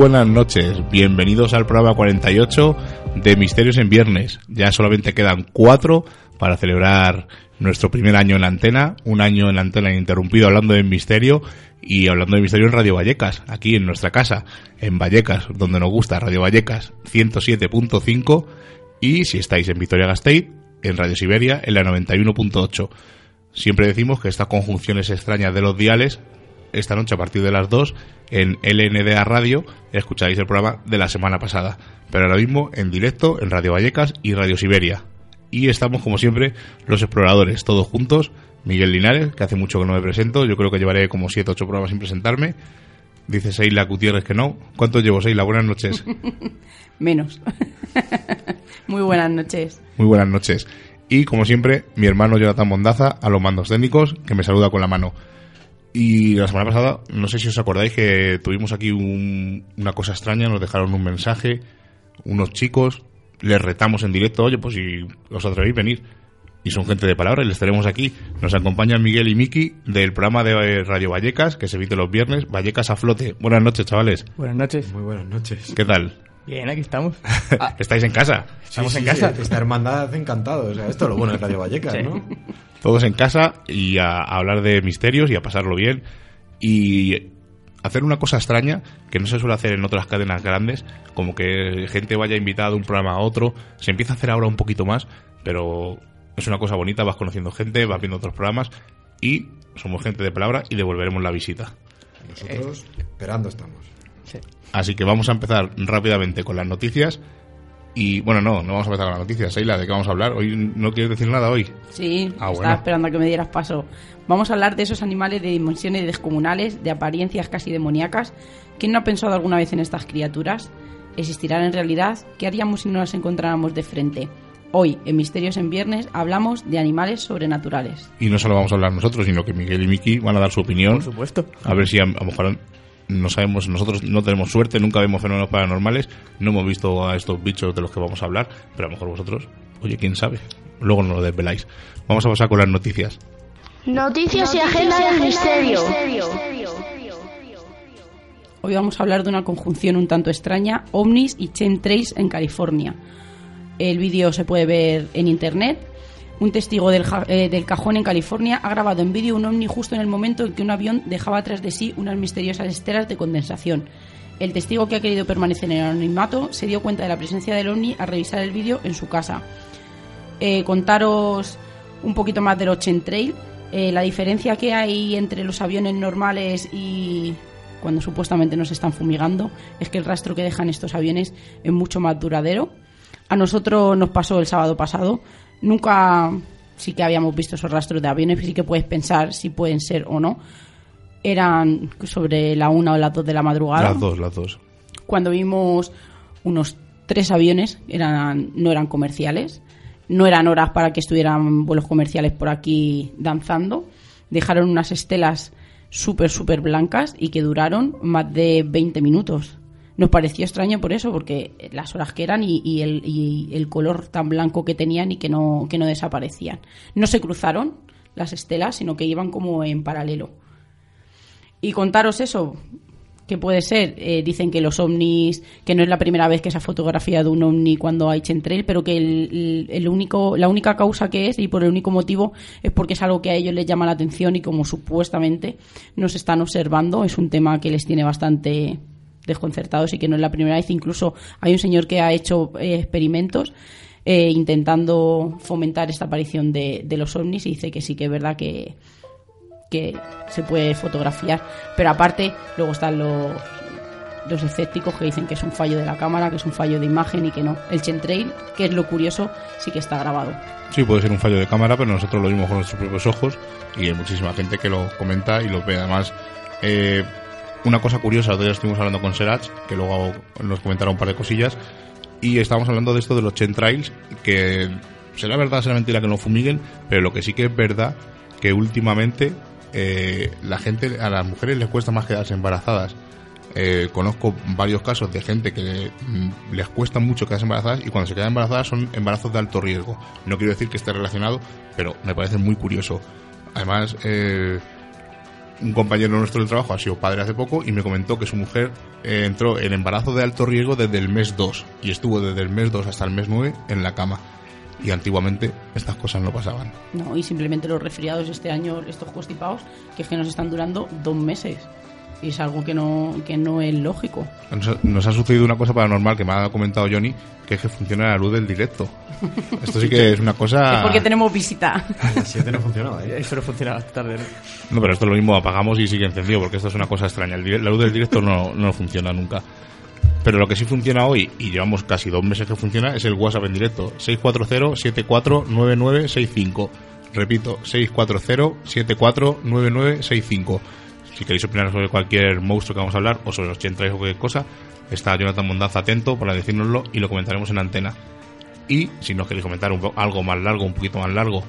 Buenas noches, bienvenidos al programa 48 de Misterios en Viernes. Ya solamente quedan cuatro para celebrar nuestro primer año en la antena, un año en la antena ininterrumpido hablando de misterio y hablando de misterio en Radio Vallecas, aquí en nuestra casa, en Vallecas, donde nos gusta Radio Vallecas 107.5 y si estáis en Vitoria Gasteiz, en Radio Siberia en la 91.8. Siempre decimos que estas conjunciones extrañas de los diales, esta noche a partir de las 2 en LNDA Radio escucháis el programa de la semana pasada, pero ahora mismo en directo en Radio Vallecas y Radio Siberia. Y estamos como siempre los exploradores, todos juntos, Miguel Linares, que hace mucho que no me presento, yo creo que llevaré como 7 8 programas sin presentarme. Dice Seila Gutiérrez que no. ¿Cuánto llevo, Seila? Buenas noches. Menos. Muy buenas noches. Muy buenas noches. Y como siempre, mi hermano Jonathan Mondaza a los mandos técnicos, que me saluda con la mano. Y la semana pasada, no sé si os acordáis que tuvimos aquí una cosa extraña, nos dejaron un mensaje, unos chicos, les retamos en directo, oye, pues si os atrevéis, venir. Y son gente de palabra y les tenemos aquí. Nos acompañan Miguel y Miki del programa de Radio Vallecas, que se emite los viernes, Vallecas a flote. Buenas noches, chavales. Buenas noches. Muy buenas noches. ¿Qué tal? Bien, aquí estamos. ¿Estáis en casa? Estamos en casa. esta hermandad encantado. O sea, esto es lo bueno de Radio Vallecas, ¿no? Todos en casa y a, hablar de misterios y a pasarlo bien. Y hacer una cosa extraña que no se suele hacer en otras cadenas grandes, como que gente vaya invitada de un programa a otro. Se empieza a hacer ahora un poquito más, pero es una cosa bonita. Vas conociendo gente, vas viendo otros programas y somos gente de palabra y devolveremos la visita. Nosotros esperando estamos. Así que vamos a empezar rápidamente con las noticias. Y bueno, no, no vamos a empezar con las noticias. Seila, ¿de qué vamos a hablar? ¿Hoy no quieres decir nada hoy? Sí, ah, estaba esperando a que me dieras paso. Vamos a hablar de esos animales de dimensiones descomunales, de apariencias casi demoníacas. ¿Quién no ha pensado alguna vez en estas criaturas? ¿Existirán en realidad? ¿Qué haríamos si no las encontráramos de frente? Hoy, en Misterios en Viernes, hablamos de animales sobrenaturales. Y no solo vamos a hablar nosotros, sino que Miguel y Miki van a dar su opinión. Por supuesto. A ver si a, lo mejor no sabemos, nosotros no tenemos suerte, nunca vemos fenómenos paranormales, no hemos visto a estos bichos de los que vamos a hablar, pero a lo mejor vosotros, oye, quién sabe, luego nos lo desveláis. Vamos a pasar con las noticias. Noticias, y agenda del misterio. Hoy vamos a hablar de una conjunción un tanto extraña, ovnis y chemtrails en California. El vídeo se puede ver en internet. Un testigo eh, del, cajón en California ha grabado en vídeo un ovni justo en el momento en que un avión dejaba tras de sí unas misteriosas esteras de condensación. El testigo que ha querido permanecer en el anonimato se dio cuenta de la presencia del ovni al revisar el vídeo en su casa. Eh, contaros un poquito más del Ocean Trail, eh, la diferencia que hay entre los aviones normales y cuando supuestamente nos están fumigando es que el rastro que dejan estos aviones es mucho más duradero a nosotros nos pasó el sábado pasado. Nunca sí que habíamos visto esos rastros de aviones, sí que puedes pensar si pueden ser o no. Eran sobre la una o las dos de la madrugada. Las dos, las dos. Cuando vimos unos tres aviones, eran, no eran comerciales, no eran horas para que estuvieran vuelos comerciales por aquí danzando. Dejaron unas estelas súper, súper blancas y que duraron más de 20 minutos nos pareció extraño por eso, porque las horas que eran y, el, color tan blanco que tenían y que no, que no desaparecían. No se cruzaron las estelas, sino que iban como en paralelo. Y contaros eso, que puede ser, eh, dicen que los ovnis, que no es la primera vez que se ha fotografiado un ovni cuando hay chentrail, pero que el, único, la única causa que es y por el único motivo es porque es algo que a ellos les llama la atención y como supuestamente nos están observando, es un tema que les tiene bastante desconcertados y que no es la primera vez. Incluso hay un señor que ha hecho eh, experimentos eh, intentando fomentar esta aparición de, los ovnis y dice que sí que es verdad que, que se puede fotografiar. Pero aparte, luego están los, los escépticos que dicen que es un fallo de la cámara, que es un fallo de imagen y que no. El Chentrail, que es lo curioso, sí que está grabado. Sí, puede ser un fallo de cámara, pero nosotros lo vimos con nuestros propios ojos y hay muchísima gente que lo comenta y lo ve. Además, eh, una cosa curiosa, todavía estuvimos hablando con Serach, que luego nos comentará un par de cosillas, y estábamos hablando de esto de los trails que será verdad, será mentira que no fumiguen, pero lo que sí que es verdad, que últimamente eh, la gente, a las mujeres les cuesta más quedarse embarazadas. Eh, conozco varios casos de gente que mm, les cuesta mucho quedarse embarazadas y cuando se quedan embarazadas son embarazos de alto riesgo. No quiero decir que esté relacionado, pero me parece muy curioso. Además, eh, un compañero nuestro del trabajo ha sido padre hace poco y me comentó que su mujer eh, entró en embarazo de alto riesgo desde el mes 2 y estuvo desde el mes 2 hasta el mes 9 en la cama. Y antiguamente estas cosas no pasaban. No, y simplemente los resfriados este año, estos constipados, que es que nos están durando dos meses. Y es algo que no, que no es lógico. Nos ha, nos ha sucedido una cosa paranormal que me ha comentado Johnny, que es que funciona la luz del directo. Esto sí que es una cosa... Es porque tenemos visita. A las 7 no funcionaba, ¿eh? Eso no funciona hasta tarde, ¿no? No, pero esto es lo mismo, apagamos y sigue encendido, porque esto es una cosa extraña. El la luz del directo no, no funciona nunca. Pero lo que sí funciona hoy, y llevamos casi dos meses que funciona, es el WhatsApp en directo. 640-749965. Repito, 640-749965. Si queréis opinar sobre cualquier monstruo que vamos a hablar, o sobre los chentrais o cualquier cosa, está Jonathan Mondaz atento para decírnoslo y lo comentaremos en antena. Y si nos queréis comentar un algo más largo, un poquito más largo,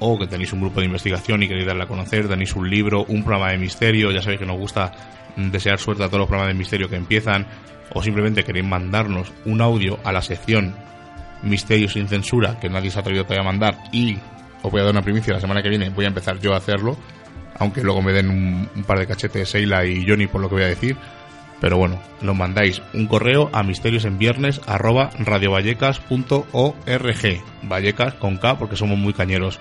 o que tenéis un grupo de investigación y queréis darle a conocer, tenéis un libro, un programa de misterio, ya sabéis que nos gusta desear suerte a todos los programas de misterio que empiezan, o simplemente queréis mandarnos un audio a la sección Misterio sin censura, que nadie se ha atrevido todavía a mandar, y os voy a dar una primicia, la semana que viene voy a empezar yo a hacerlo, aunque luego me den un, par de cachetes Seila y Johnny por lo que voy a decir. Pero bueno, nos mandáis un correo a misteriosenviernes arroba radiovallecas.org. Vallecas con K porque somos muy cañeros.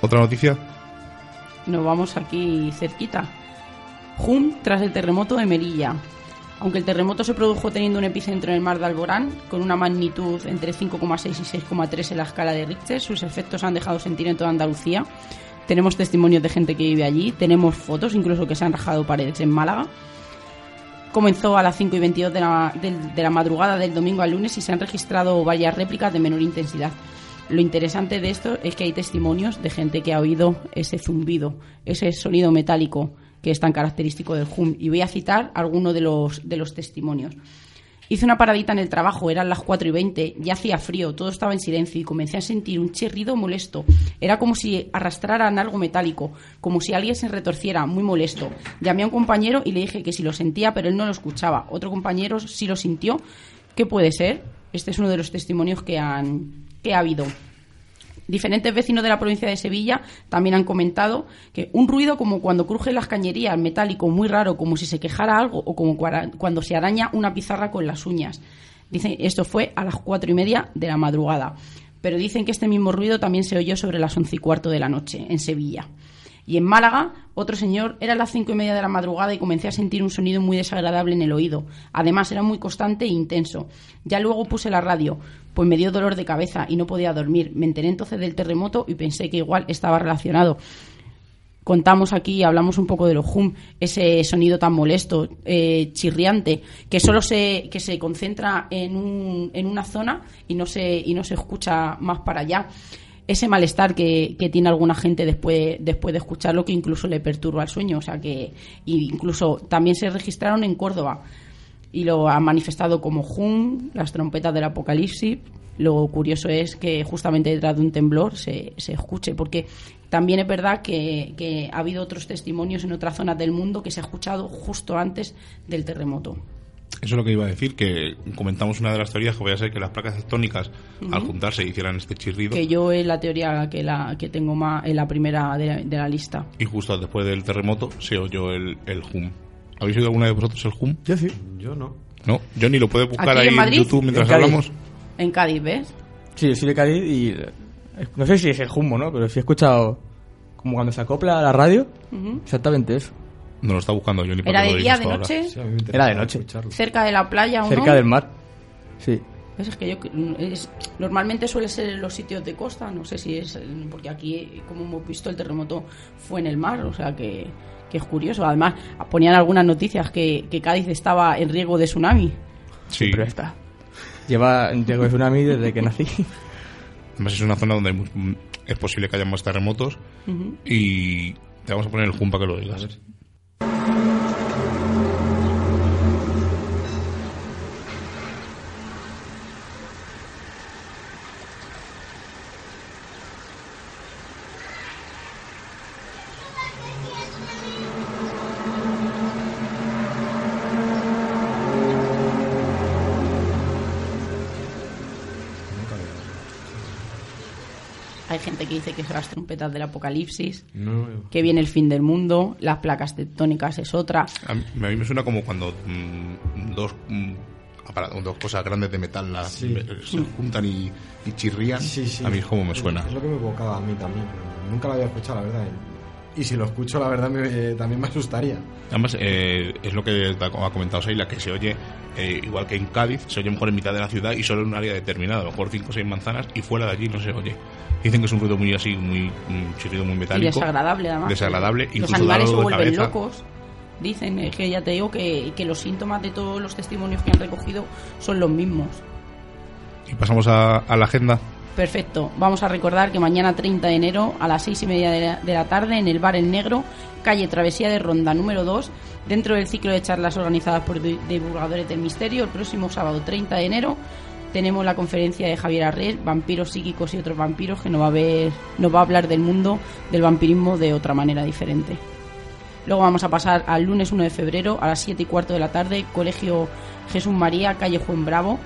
¿Otra noticia? Nos vamos aquí cerquita. Jum tras el terremoto de Melilla. Aunque el terremoto se produjo teniendo un epicentro en el mar de Alborán, con una magnitud entre 5,6 y 6,3 en la escala de Richter, sus efectos han dejado sentir en toda Andalucía. Tenemos testimonios de gente que vive allí, tenemos fotos incluso que se han rajado paredes en Málaga. Comenzó a las 5 y 22 de la, del- de la madrugada del domingo al lunes y se han registrado varias réplicas de menor intensidad. Lo interesante de esto es que hay testimonios de gente que ha oído ese zumbido, ese sonido metálico que es tan característico del hum. Y voy a citar algunos de los, de los testimonios. Hice una paradita en el trabajo, eran las 4 y 20, ya hacía frío, todo estaba en silencio y comencé a sentir un chirrido molesto. Era como si arrastraran algo metálico, como si alguien se retorciera, muy molesto. Llamé a un compañero y le dije que si lo sentía, pero él no lo escuchaba. Otro compañero sí lo sintió. ¿Qué puede ser? Este es uno de los testimonios que, han, que ha habido. Diferentes vecinos de la provincia de Sevilla también han comentado que un ruido como cuando crujen las cañerías, metálico, muy raro, como si se quejara algo o como cuando se araña una pizarra con las uñas. Dicen, esto fue a las cuatro y media de la madrugada. Pero dicen que este mismo ruido también se oyó sobre las once y cuarto de la noche, en Sevilla. Y en Málaga, otro señor, era las cinco y media de la madrugada y comencé a sentir un sonido muy desagradable en el oído. Además, era muy constante e intenso. Ya luego puse la radio, pues me dio dolor de cabeza y no podía dormir. Me enteré entonces del terremoto y pensé que igual estaba relacionado. Contamos aquí, hablamos un poco de los hum, ese sonido tan molesto, eh, chirriante, que solo se, que se concentra en, un, en una zona y no, se, y no se escucha más para allá ese malestar que, que tiene alguna gente después, después de escucharlo que incluso le perturba el sueño. O sea que incluso también se registraron en Córdoba y lo han manifestado como Hum, las trompetas del apocalipsis. Lo curioso es que justamente detrás de un temblor se, se escuche, porque también es verdad que, que ha habido otros testimonios en otras zonas del mundo que se ha escuchado justo antes del terremoto. Eso es lo que iba a decir, que comentamos una de las teorías que voy a ser que las placas tectónicas al juntarse hicieran este chirrido Que yo es la teoría que, la, que tengo más en la primera de, de la lista. y justo después del terremoto se oyó el, el hum. ¿Habéis oído alguna de vosotros el hum? Yo sí. Yo no. No, Johnny lo puede buscar ¿Aquí ahí en Madrid? YouTube mientras En hablamos. En Cádiz, ¿ves? Sí, yo soy de Cádiz y... eh, No sé si es el humo, ¿no? Pero sí he escuchado como cuando se acopla a la radio. Ujú. Exactamente eso. No lo está buscando Johnny. para ¿Era de día, de noche? Sí, Era de noche. escucharlo. ¿Cerca de la playa o Cerca no? del mar. Sí. Pues es que yo es- normalmente suele ser en los sitios de costa, no sé si es porque aquí como hemos visto el terremoto fue en el mar, o sea que, que es curioso. Además ponían algunas noticias que, que Cádiz estaba en riesgo de tsunami. Sí, Siempre está. Lleva en riesgo de tsunami desde que nací. además es una zona donde es posible que haya más terremotos y te vamos a poner el hum para que lo digas. Thank you. Gente que dice que son las trompetas del apocalipsis, No, que viene el fin del mundo, las placas tectónicas es otra. A mí, a mí me suena como cuando mm, dos, mm, dos cosas grandes de metal la- Sí. me- se juntan y, y chirrían. Sí, sí. A mí es como me suena. Es lo que me evocaba a mí también. Nunca lo había escuchado, la verdad. Y si lo escucho, la verdad, me- eh, también me asustaría. Además, eh, es lo que ha comentado Seila, que se oye, eh, igual que en Cádiz, se oye mejor en mitad de la ciudad y solo en un área determinada, a lo mejor 5 o 6 manzanas, y fuera de allí no se oye. Dicen que es un ruido muy así, muy un chirrido muy Y metálico. desagradable, además. Desagradable, Los incluso animales se vuelven cabeza. locos. Dicen, es que ya te digo que, que los síntomas de todos los testimonios que han recogido son los mismos. Y pasamos a, a la agenda. Perfecto. Vamos a recordar que mañana 30 de enero a las seis y media de la, de la tarde en el Bar El Negro, calle Travesía de Ronda número 2, dentro del ciclo de charlas organizadas por di- divulgadores del misterio, el próximo sábado 30 de enero tenemos la conferencia de Javier Arrés, Vampiros psíquicos y otros vampiros, que nos va a, ver, nos va a hablar del mundo del vampirismo de otra manera diferente. Luego vamos a pasar al lunes 1 de febrero a las 7 y cuarto de la tarde, Colegio Jesús María, calle Juan Bravo.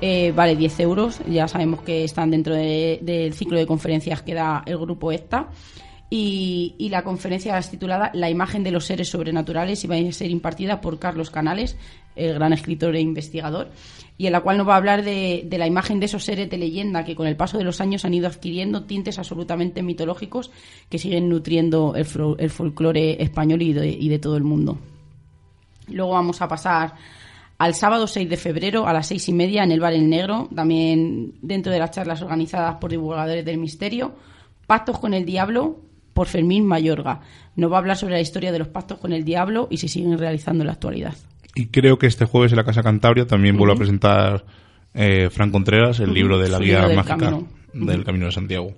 Eh, vale 10 euros, ya sabemos que están dentro de- del ciclo de conferencias que da el grupo ECTA. Y, y la conferencia es titulada La imagen de los seres sobrenaturales y va a ser impartida por Carlos Canales, el gran escritor e investigador, y en la cual nos va a hablar de, de la imagen de esos seres de leyenda que con el paso de los años han ido adquiriendo tintes absolutamente mitológicos que siguen nutriendo el, el folclore español y de- y de todo el mundo. Luego vamos a pasar al sábado 6 de febrero a las seis y media en el Bar El Negro, también dentro de las charlas organizadas por divulgadores del misterio. Pactos con el Diablo por Fermín Mayorga. Nos va a hablar sobre la historia de los pactos con el Diablo y si siguen realizando en la actualidad. Y creo que este jueves en la Casa Cantabria también vuelve a presentar eh, Fran Contreras el libro de la Su guía mágica camino. del. Camino de Santiago.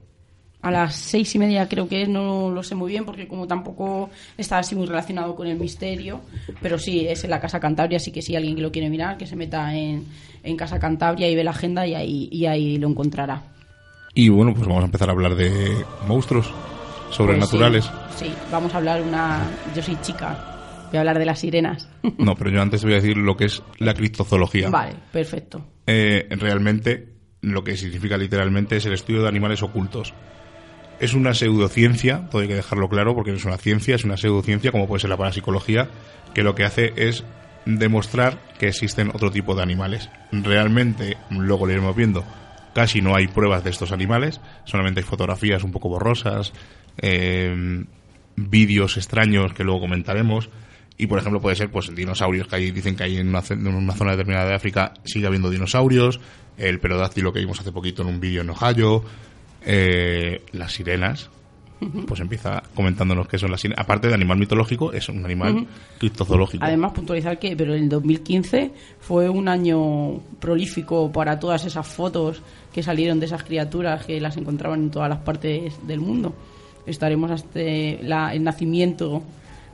A las seis y media creo que es, no lo sé muy bien porque como tampoco está así muy relacionado con el misterio, pero sí, es en la Casa Cantabria, así que si alguien que lo quiere mirar, que se meta en, en Casa Cantabria y ve la agenda y ahí, y ahí lo encontrará. Y bueno, pues vamos a empezar a hablar de monstruos sobrenaturales. Pues sí, sí, vamos a hablar una... Yo soy chica, voy a hablar de las sirenas. No, pero yo antes voy a decir lo que es la criptozoología. vale, perfecto. Eh, realmente, lo que significa literalmente es el estudio de animales ocultos. Es una pseudociencia, todo hay que dejarlo claro, porque no es una ciencia, es una pseudociencia, como puede ser la parapsicología, que lo que hace es demostrar que existen otro tipo de animales. Realmente, luego lo iremos viendo, casi no hay pruebas de estos animales, solamente hay fotografías un poco borrosas, eh, vídeos extraños que luego comentaremos. Y por ejemplo puede ser pues dinosaurios que hay, dicen que hay en una, en una zona determinada de África sigue habiendo dinosaurios, el perodáctilo que vimos hace poquito en un vídeo en Ohio, eh, las sirenas, pues empieza comentándonos qué son las sirenas. Aparte de animal mitológico, es un animal criptozoológico. Además, puntualizar que pero el 2015 fue un año prolífico para todas esas fotos que salieron de esas criaturas que las encontraban en todas las partes del mundo. Estaremos hasta la- el nacimiento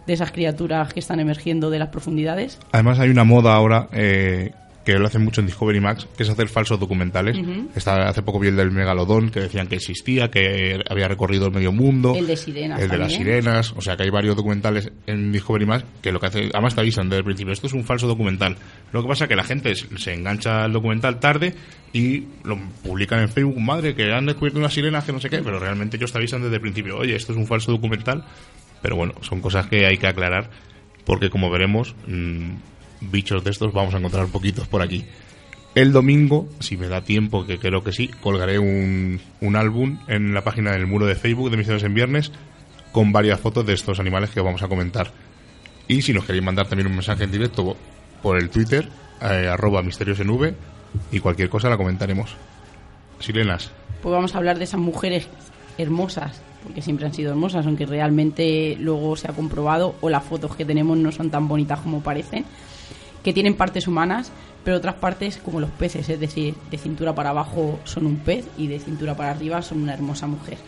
de esas criaturas que están emergiendo de las profundidades. Además hay una moda ahora eh, que lo hacen mucho en Discovery Max, que es hacer falsos documentales. Está, hace poco vi el del megalodón, que decían que existía, que había recorrido el medio mundo. El de sirenas El de las sirenas. O sea que hay varios documentales en Discovery Max que lo que hace, además te avisan desde el principio, esto es un falso documental. Lo que pasa es que la gente se se engancha al documental tarde y lo publican en Facebook, madre, que han descubierto unas sirenas que no sé qué, pero realmente ellos te avisan desde el principio, oye, esto es un falso documental. Pero bueno, son cosas que hay que aclarar porque como veremos, mm, bichos de estos vamos a encontrar poquitos por aquí. El domingo, si me da tiempo, que creo que sí, colgaré un, un álbum en la página del muro de Facebook de Misterios en Viernes con varias fotos de estos animales que vamos a comentar. Y si nos queréis mandar también un mensaje en directo por el Twitter, eh, arroba misterios en V, y cualquier cosa la comentaremos. Sirenas. Pues vamos a hablar de esas mujeres hermosas, porque siempre han sido hermosas, aunque realmente luego se ha comprobado o las fotos que tenemos no son tan bonitas como parecen, que tienen partes humanas, pero otras partes como los peces, es decir, de cintura para abajo son un pez y de cintura para arriba son una hermosa mujer.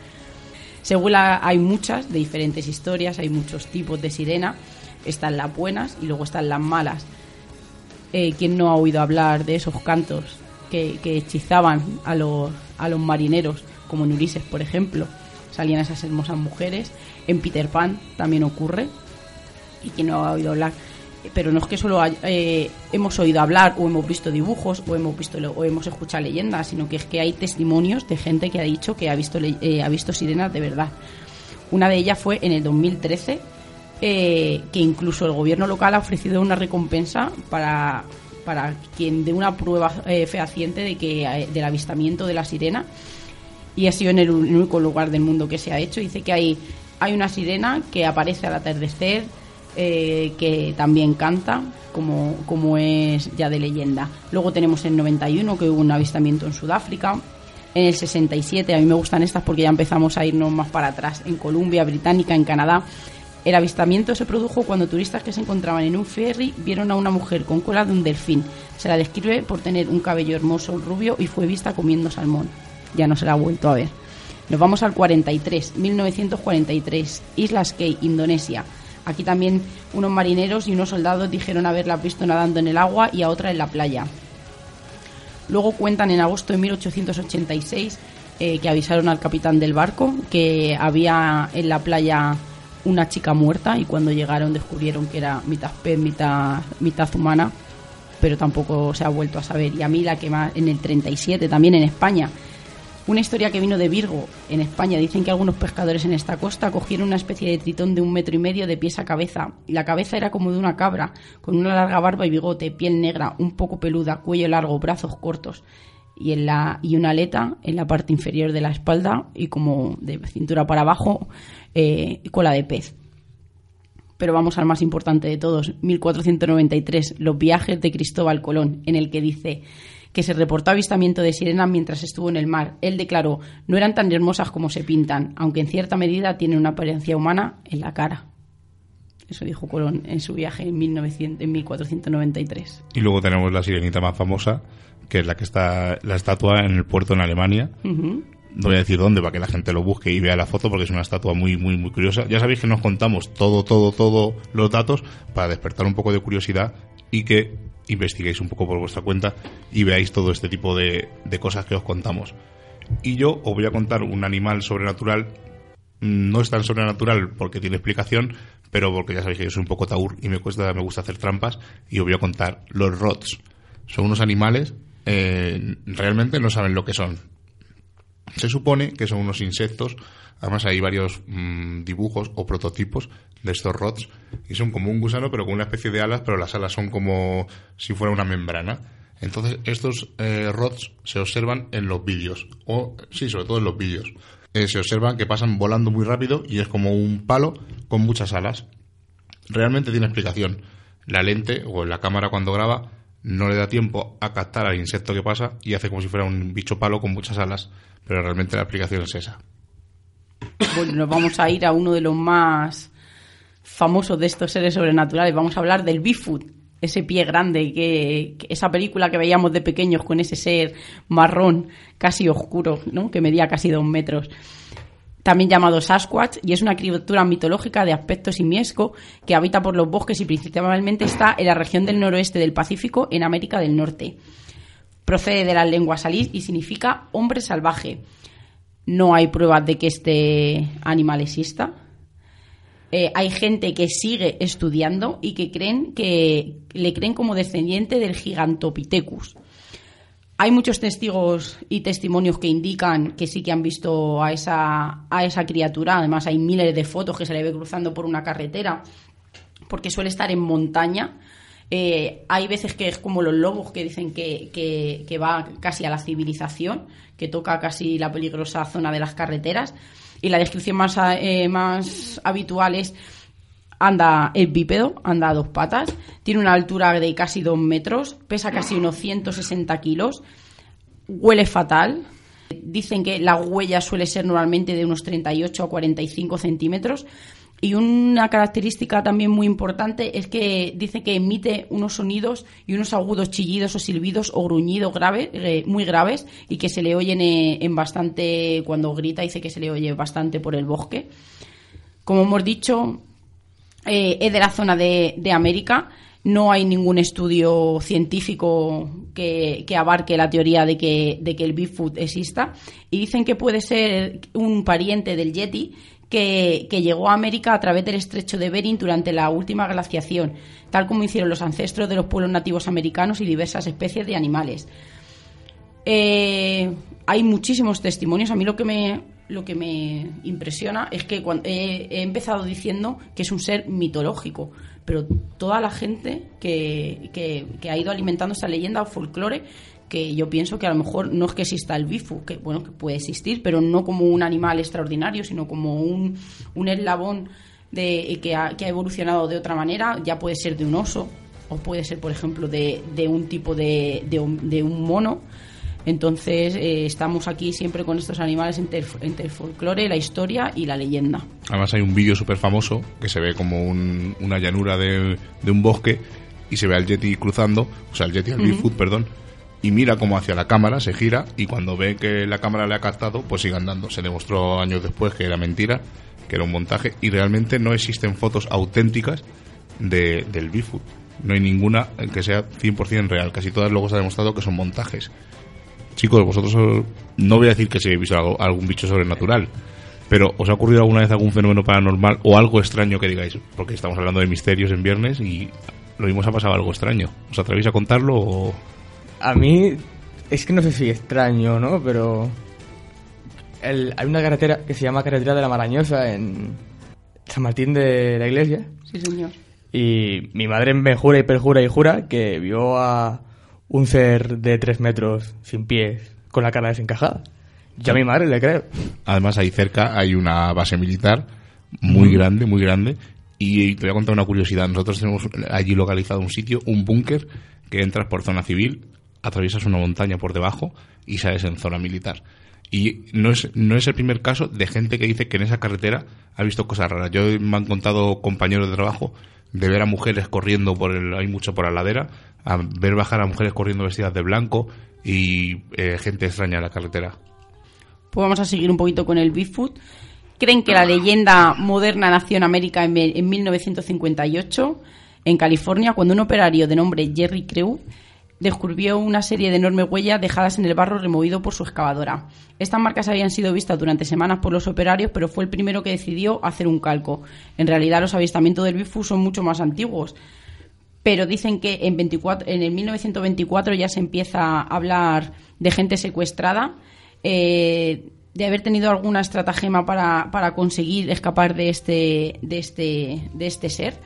Según la, hay muchas de diferentes historias, hay muchos tipos de sirena, están las buenas y luego están las malas. Eh, ¿Quién no ha oído hablar de esos cantos que, que hechizaban a los, a los marineros, como en Ulises, por ejemplo? Salían esas hermosas mujeres. En Peter Pan también ocurre. ¿Y quién no ha oído hablar? Pero no es que solo hay- eh, hemos oído hablar o hemos visto dibujos o hemos visto o hemos escuchado leyendas, sino que es que hay testimonios de gente que ha dicho que ha visto eh, ha visto sirenas de verdad. Una de ellas fue en el 2013, eh, que incluso el gobierno local ha ofrecido una recompensa para, para quien dé una prueba eh, fehaciente de que del avistamiento de la sirena y ha sido en el único lugar del mundo que se ha hecho. Dice que hay, hay una sirena que aparece al atardecer, eh, que también canta, como, como es ya de leyenda. Luego tenemos el 91, que hubo un avistamiento en Sudáfrica. En el 67, a mí me gustan estas porque ya empezamos a irnos más para atrás. En Colombia, Británica, en Canadá. El avistamiento se produjo cuando turistas que se encontraban en un ferry vieron a una mujer con cola de un delfín. Se la describe por tener un cabello hermoso rubio y fue vista comiendo salmón. Ya no se la ha vuelto a ver. Nos vamos al 43, 1943, Islas Key, Indonesia. Aquí también unos marineros y unos soldados dijeron haberla visto nadando en el agua y a otra en la playa. Luego cuentan en agosto de 1886 eh, que avisaron al capitán del barco que había en la playa una chica muerta y cuando llegaron descubrieron que era mitad pez, mitad, mitad humana, pero tampoco se ha vuelto a saber. Y a mí la que más, en el 37, también en España, una historia que vino de Virgo, en España. Dicen que algunos pescadores en esta costa cogieron una especie de tritón de un metro y medio de pies a cabeza. La cabeza era como de una cabra, con una larga barba y bigote, piel negra, un poco peluda, cuello largo, brazos cortos. Y, en la, y una aleta en la parte inferior de la espalda y como de cintura para abajo, eh, cola de pez. Pero vamos al más importante de todos, 1493, los viajes de Cristóbal Colón, en el que dice que se reportó avistamiento de sirenas mientras estuvo en el mar. Él declaró, no eran tan hermosas como se pintan, aunque en cierta medida tienen una apariencia humana en la cara. Eso dijo Colón en su viaje en, 1900, en 1493. Y luego tenemos la sirenita más famosa, que es la que está la estatua en el puerto en Alemania. No voy a decir dónde para que la gente lo busque y vea la foto porque es una estatua muy, muy, muy curiosa. Ya sabéis que nos contamos todo, todo, todo los datos para despertar un poco de curiosidad y que investiguéis un poco por vuestra cuenta y veáis todo este tipo de, de cosas que os contamos. Y yo os voy a contar un animal sobrenatural. No es tan sobrenatural porque tiene explicación, pero porque ya sabéis que yo soy un poco taur y me cuesta, me gusta hacer trampas y os voy a contar los rots. Son unos animales, eh, realmente no saben lo que son. Se supone que son unos insectos, además hay varios mm, dibujos o prototipos de estos rots y son como un gusano pero con una especie de alas, pero las alas son como si fuera una membrana. Entonces estos eh, rots se observan en los vídeos, o sí, sobre todo en los vídeos. Eh, se observan que pasan volando muy rápido y es como un palo con muchas alas. Realmente tiene explicación. La lente o la cámara cuando graba no le da tiempo a captar al insecto que pasa y hace como si fuera un bicho palo con muchas alas, pero realmente la explicación es esa. Bueno, nos vamos a ir a uno de los más famosos de estos seres sobrenaturales. Vamos a hablar del Bigfoot, ese pie grande, que, esa película que veíamos de pequeños con ese ser marrón, casi oscuro, ¿no? que medía casi dos metros. También llamado Sasquatch, y es una criatura mitológica de aspecto simiesco que habita por los bosques y principalmente está en la región del noroeste del Pacífico, en América del Norte. Procede de las lenguas salís y significa hombre salvaje. No hay pruebas de que este animal exista. Eh, hay gente que sigue estudiando y que creen que le creen como descendiente del Gigantopithecus. Hay muchos testigos y testimonios que indican que sí que han visto a esa, a esa criatura. Además, hay miles de fotos que se le ve cruzando por una carretera, porque suele estar en montaña. Eh, hay veces que es como los lobos que dicen que, que- va casi a la civilización, que toca casi la peligrosa zona de las carreteras. Y la descripción más, eh, más habitual es anda es bípedo, anda a dos patas, tiene una altura de casi dos metros, pesa casi unos 160 kilos, huele fatal. Dicen que la huella suele ser normalmente de unos 38 a 45 centímetros. Y una característica también muy importante es que dice que emite unos sonidos y unos agudos chillidos o silbidos o gruñidos graves, eh, muy graves y que se le oyen eh, en bastante, cuando grita dice que se le oye bastante por el bosque. Como hemos dicho, eh, es de la zona de, América. No hay ningún estudio científico que, que abarque la teoría de que, de que el Bigfoot exista. Y dicen que puede ser un pariente del Yeti, que, llegó a América a través del estrecho de Bering durante la última glaciación, tal como hicieron los ancestros de los pueblos nativos americanos y diversas especies de animales. Eh, hay muchísimos testimonios. A mí lo que me, lo que me impresiona es que cuando he empezado diciendo que es un ser mitológico, pero toda la gente que, que- que ha ido alimentando esta leyenda o folclore, que yo pienso que a lo mejor no es que exista el bifu, que bueno, que puede existir, pero no como un animal extraordinario, sino como un, un eslabón de, que, ha, que ha evolucionado de otra manera, ya puede ser de un oso, o puede ser, por ejemplo, de, de un tipo de, de, un, de un mono. Entonces, eh, estamos aquí siempre con estos animales entre, el- entre el folclore, la historia y la leyenda. Además hay un vídeo súper famoso que se ve como un- una llanura de, de un bosque y se ve al Yeti cruzando, o sea, el Yeti al Bigfoot, perdón, y mira como hacia la cámara, se gira y cuando ve que la cámara le ha captado, pues sigue andando. Se demostró años después que era mentira, que era un montaje y realmente no existen fotos auténticas de, del Bigfoot. No hay ninguna que sea 100% real. Casi todas luego se ha demostrado que son montajes. Chicos, vosotros no voy a decir que si habéis visto algo- algún bicho sobrenatural, pero ¿os ha ocurrido alguna vez algún fenómeno paranormal o algo extraño que digáis? Porque estamos hablando de misterios en viernes y lo mismo ha pasado algo extraño. ¿Os atrevéis a contarlo o...? A mí, es que no sé si extraño, ¿no? Pero. el- hay una carretera que se llama Carretera de la Marañosa en San Martín de la Iglesia. Sí, señor. Y mi madre me jura y perjura y jura que vio a un ser de tres metros sin pies con la cara desencajada. Yo a mi madre le creo. Además, ahí cerca hay una base militar muy grande, muy grande. Y te voy a contar una curiosidad. Nosotros tenemos allí localizado un sitio, un búnker, que entras por zona civil, atraviesas una montaña por debajo y sales en zona militar. Y no es, no es el primer caso de gente que dice que en esa carretera ha visto cosas raras. Yo me han contado compañeros de trabajo de ver a mujeres corriendo por el, hay mucho por la ladera, a ver bajar a mujeres corriendo vestidas de blanco y eh, gente extraña en la carretera. Pues vamos a seguir un poquito con el Bigfoot. Creen que la leyenda moderna nació en América en, en 1958, en California, cuando un operario de nombre Jerry Crew descubrió una serie de enormes huellas dejadas en el barro removido por su excavadora. Estas marcas habían sido vistas durante semanas por los operarios, pero fue el primero que decidió hacer un calco. En realidad, los avistamientos del Bigfoot son mucho más antiguos pero dicen que en, 24, en el 1924 ya se empieza a hablar de gente secuestrada, eh, de haber tenido alguna estratagema para, para conseguir escapar de este, de este, de este ser.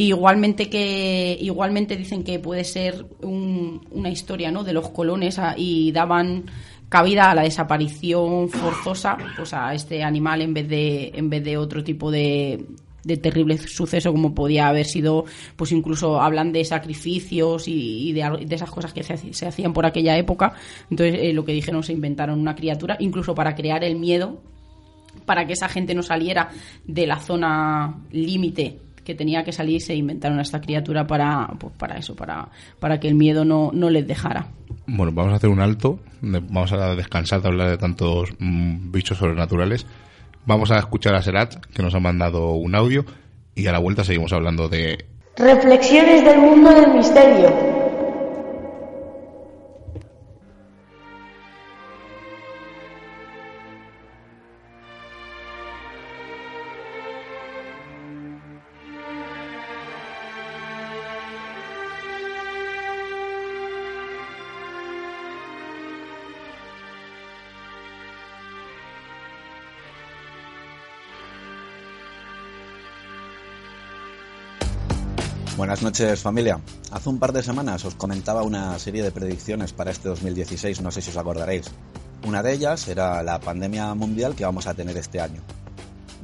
Igualmente que igualmente dicen que puede ser un- una historia ¿no? de los colones a- y daban cabida a la desaparición forzosa pues a este animal en vez de en vez de otro tipo de, de terrible suceso como podía haber sido pues incluso hablan de sacrificios y, y de, esas cosas que se, se hacían por aquella época entonces eh, lo que dijeron se inventaron una criatura incluso para crear el miedo para que esa gente no saliera de la zona límite que tenía que salir se inventaron a esta criatura para pues, para eso para para que el miedo no, no les dejara Bueno, vamos a hacer un alto, vamos a descansar de hablar de tantos mm, bichos sobrenaturales. Vamos a escuchar a Serat, que nos ha mandado un audio, y a la vuelta seguimos hablando de... Reflexiones del mundo del misterio. Buenas noches familia. Hace un par de semanas os comentaba una serie de predicciones para este 2016, no sé si os acordaréis. Una de ellas era la pandemia mundial que vamos a tener este año.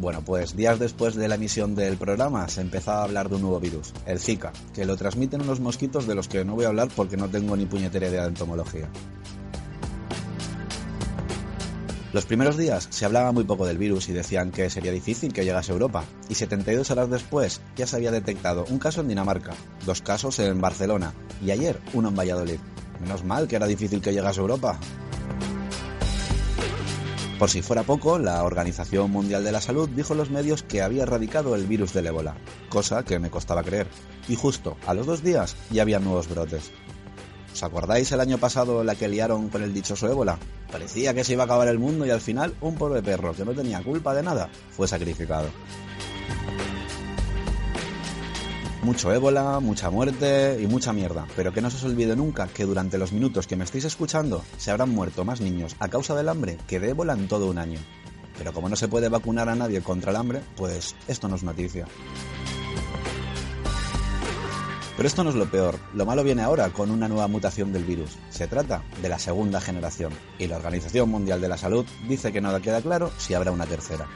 Bueno, pues días después de la emisión del programa se empezaba a hablar de un nuevo virus, el Zika, que lo transmiten unos mosquitos de los que no voy a hablar porque no tengo ni puñetera idea de entomología. Los primeros días se hablaba muy poco del virus y decían que sería difícil que llegase a Europa, y 72 horas después ya se había detectado un caso en Dinamarca, dos casos en Barcelona y ayer uno en Valladolid. Menos mal que era difícil que llegase a Europa. Por si fuera poco, la Organización Mundial de la Salud dijo en los medios que había erradicado el virus del ébola, cosa que me costaba creer, y justo a los dos días ya había nuevos brotes. ¿Os acordáis el año pasado la que liaron con el dichoso ébola? Parecía que se iba a acabar el mundo y al final un pobre perro que no tenía culpa de nada fue sacrificado. Mucho ébola, mucha muerte y mucha mierda, pero que no se os olvide nunca que durante los minutos que me estáis escuchando se habrán muerto más niños a causa del hambre que de ébola en todo un año. Pero como no se puede vacunar a nadie contra el hambre, pues esto no es noticia. Pero esto no es lo peor. Lo malo viene ahora con una nueva mutación del virus. Se trata de la segunda generación. Y la Organización Mundial de la Salud dice que no queda claro si habrá una tercera.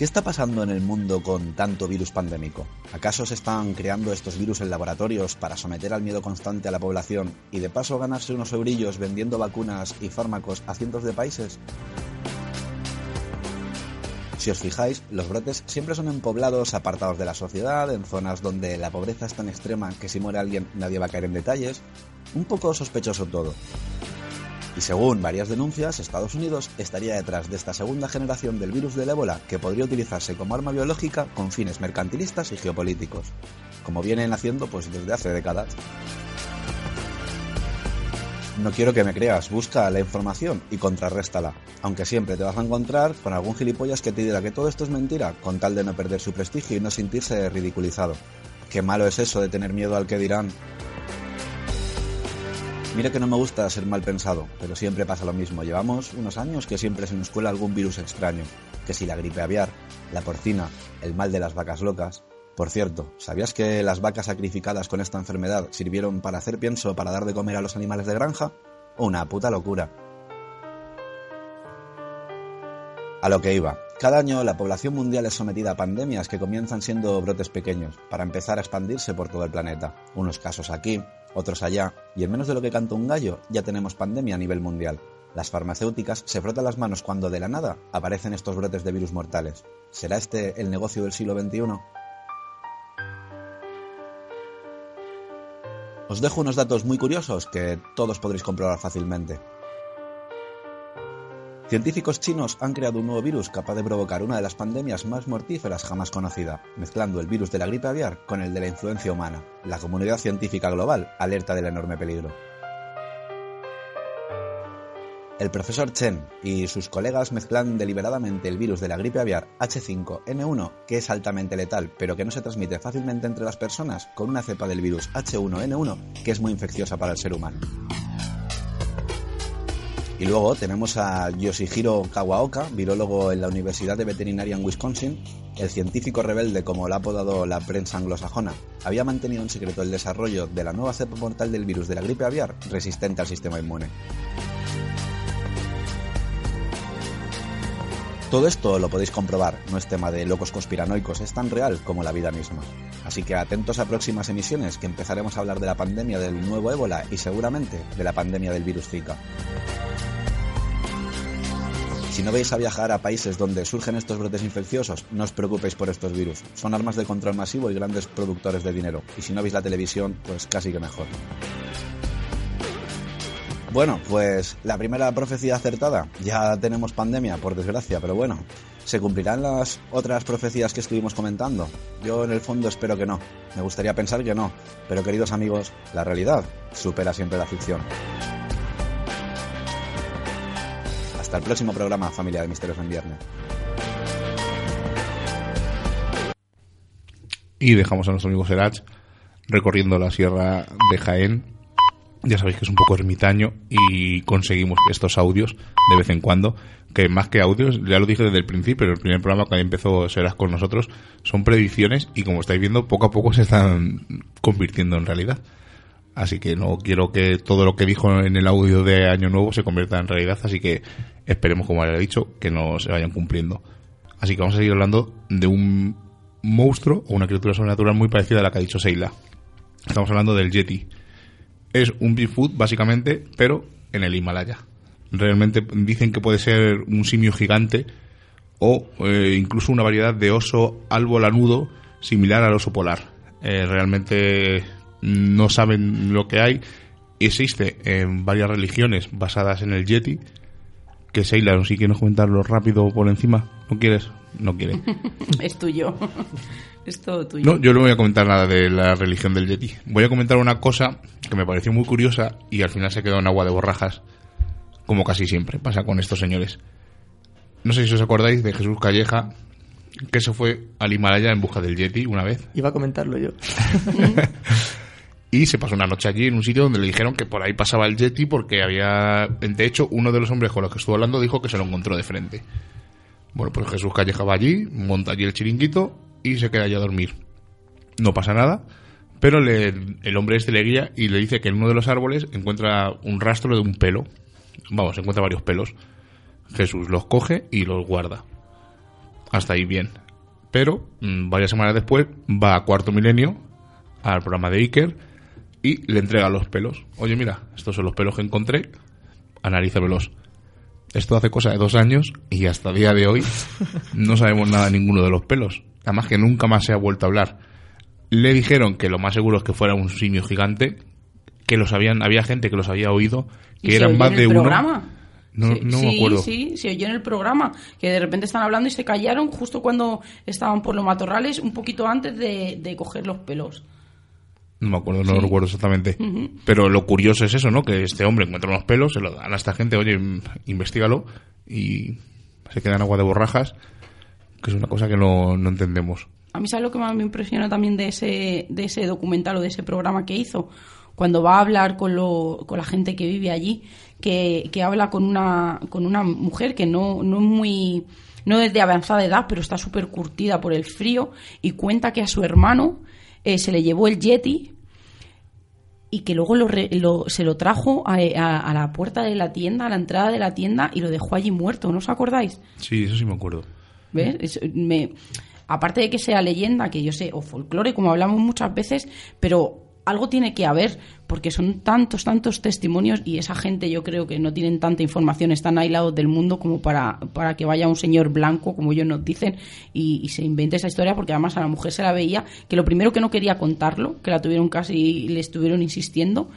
¿Qué está pasando en el mundo con tanto virus pandémico? ¿Acaso se están creando estos virus en laboratorios para someter al miedo constante a la población y de paso ganarse unos eurillos vendiendo vacunas y fármacos a cientos de países? Si os fijáis, los brotes siempre son en poblados apartados de la sociedad, en zonas donde la pobreza es tan extrema que si muere alguien nadie va a caer en detalles. Un poco sospechoso todo. Y según varias denuncias, Estados Unidos estaría detrás de esta segunda generación del virus del ébola que podría utilizarse como arma biológica con fines mercantilistas y geopolíticos, como vienen haciendo pues desde hace décadas. No quiero que me creas, busca la información y contrarréstala, aunque siempre te vas a encontrar con algún gilipollas que te diga que todo esto es mentira, con tal de no perder su prestigio y no sentirse ridiculizado. Qué malo es eso de tener miedo al que dirán. Mira que no me gusta ser mal pensado, pero siempre pasa lo mismo. Llevamos unos años que siempre se nos cuela algún virus extraño, que si la gripe aviar, la porcina, el mal de las vacas locas, por cierto, ¿sabías que las vacas sacrificadas con esta enfermedad sirvieron para hacer pienso para dar de comer a los animales de granja? Una puta locura. A lo que iba. Cada año la población mundial es sometida a pandemias que comienzan siendo brotes pequeños, para empezar a expandirse por todo el planeta. Unos casos aquí, otros allá, y en menos de lo que canta un gallo, ya tenemos pandemia a nivel mundial. Las farmacéuticas se frotan las manos cuando de la nada aparecen estos brotes de virus mortales. ¿Será este el negocio del siglo XXI? Os dejo unos datos muy curiosos que todos podréis comprobar fácilmente. Científicos chinos han creado un nuevo virus capaz de provocar una de las pandemias más mortíferas jamás conocida, mezclando el virus de la gripe aviar con el de la influencia humana. La comunidad científica global alerta del enorme peligro. El profesor Chen y sus colegas mezclan deliberadamente el virus de la gripe aviar H5N1, que es altamente letal pero que no se transmite fácilmente entre las personas, con una cepa del virus H1N1 que es muy infecciosa para el ser humano. Y luego tenemos a Yoshihiro Kawaoka, virólogo en la Universidad de Veterinaria en Wisconsin, el científico rebelde como lo ha apodado la prensa anglosajona. Había mantenido en secreto el desarrollo de la nueva cepa mortal del virus de la gripe aviar resistente al sistema inmune. Todo esto lo podéis comprobar, no es tema de locos conspiranoicos, es tan real como la vida misma. Así que atentos a próximas emisiones que empezaremos a hablar de la pandemia del nuevo ébola y seguramente de la pandemia del virus Zika. Si no vais a viajar a países donde surgen estos brotes infecciosos, no os preocupéis por estos virus. Son armas de control masivo y grandes productores de dinero. Y si no veis la televisión, pues casi que mejor. Bueno, pues la primera profecía acertada. Ya tenemos pandemia, por desgracia, pero bueno, ¿se cumplirán las otras profecías que estuvimos comentando? Yo en el fondo espero que no. Me gustaría pensar que no. Pero queridos amigos, la realidad supera siempre la ficción. Hasta el próximo programa, familia de Misterios en Viernes. Y dejamos a nuestro amigo Serach recorriendo la sierra de Jaén ya sabéis que es un poco ermitaño y conseguimos estos audios de vez en cuando, que más que audios, ya lo dije desde el principio, el primer programa que empezó Serás con nosotros, son predicciones y como estáis viendo, poco a poco se están convirtiendo en realidad. Así que no quiero que todo lo que dijo en el audio de Año Nuevo se convierta en realidad, así que esperemos, como le he dicho, que no se vayan cumpliendo. Así que vamos a seguir hablando de un monstruo o una criatura sobrenatural muy parecida a la que ha dicho Seila. Estamos hablando del Yeti es un Bigfoot básicamente, pero en el Himalaya. Realmente dicen que puede ser un simio gigante o eh, incluso una variedad de oso albo lanudo similar al oso polar. Eh, realmente no saben lo que hay. Existe en varias religiones basadas en el Yeti, que Seila, si quieres comentarlo rápido por encima. ¿No quieres? No quiere. es tuyo. Es todo tuyo. No, yo no voy a comentar nada de la religión del Yeti. Voy a comentar una cosa que me pareció muy curiosa y al final se quedó en agua de borrajas, como casi siempre pasa con estos señores. No sé si os acordáis de Jesús Calleja, que se fue al Himalaya en busca del Yeti una vez. Iba a comentarlo yo. y se pasó una noche allí en un sitio donde le dijeron que por ahí pasaba el Yeti porque había... De hecho, uno de los hombres con los que estuvo hablando dijo que se lo encontró de frente. Bueno, pues Jesús Calleja va allí, monta allí el chiringuito y se queda allá a dormir. No pasa nada, pero el hombre este le guía y le dice que en uno de los árboles encuentra un rastro de un pelo. Vamos, encuentra varios pelos. Jesús los coge y los guarda. Hasta ahí bien. Pero mm, varias semanas después va a Cuarto Milenio, al programa de Iker, y le entrega los pelos. Oye, mira, estos son los pelos que encontré, analízamelos. Esto hace cosa de dos años y hasta el día de hoy no sabemos nada de ninguno de los pelos. Además que nunca más se ha vuelto a hablar. Le dijeron que lo más seguro es que fuera un simio gigante, que los habían, había gente que los había oído, que eran más de uno. No, sí, no me acuerdo. Sí, se oyó en el programa, que de repente están hablando y se callaron justo cuando estaban por los matorrales, un poquito antes de, de coger los pelos. No me acuerdo, no lo recuerdo exactamente. Pero lo curioso es eso, ¿no? Que este hombre encuentra unos pelos, se lo dan a esta gente, oye, investigalo, y se queda en agua de borrajas, que es una cosa que no, no entendemos. A mí, ¿sabes lo que más me impresionó también de ese, de ese documental o de ese programa que hizo? Cuando va a hablar con, lo, con la gente que vive allí, que, que habla con una, con una mujer que no, no es muy no es de avanzada edad, pero está súper curtida por el frío, y cuenta que a su hermano eh, se le llevó el Yeti y que luego lo se lo trajo a, a, la puerta de la tienda, a la entrada de la tienda y lo dejó allí muerto, ¿no os acordáis? Sí, eso sí me acuerdo. ¿Ves? aparte de que sea leyenda, que yo sé, o folclore, como hablamos muchas veces, pero algo tiene que haber, porque son tantos, tantos testimonios y esa gente yo creo que no tienen tanta información, están aislados del mundo como para, para que vaya un señor blanco, como ellos nos dicen, y, se invente esa historia, porque además a la mujer se la veía, que lo primero que no quería contarlo, que la tuvieron casi, y le estuvieron insistiendo,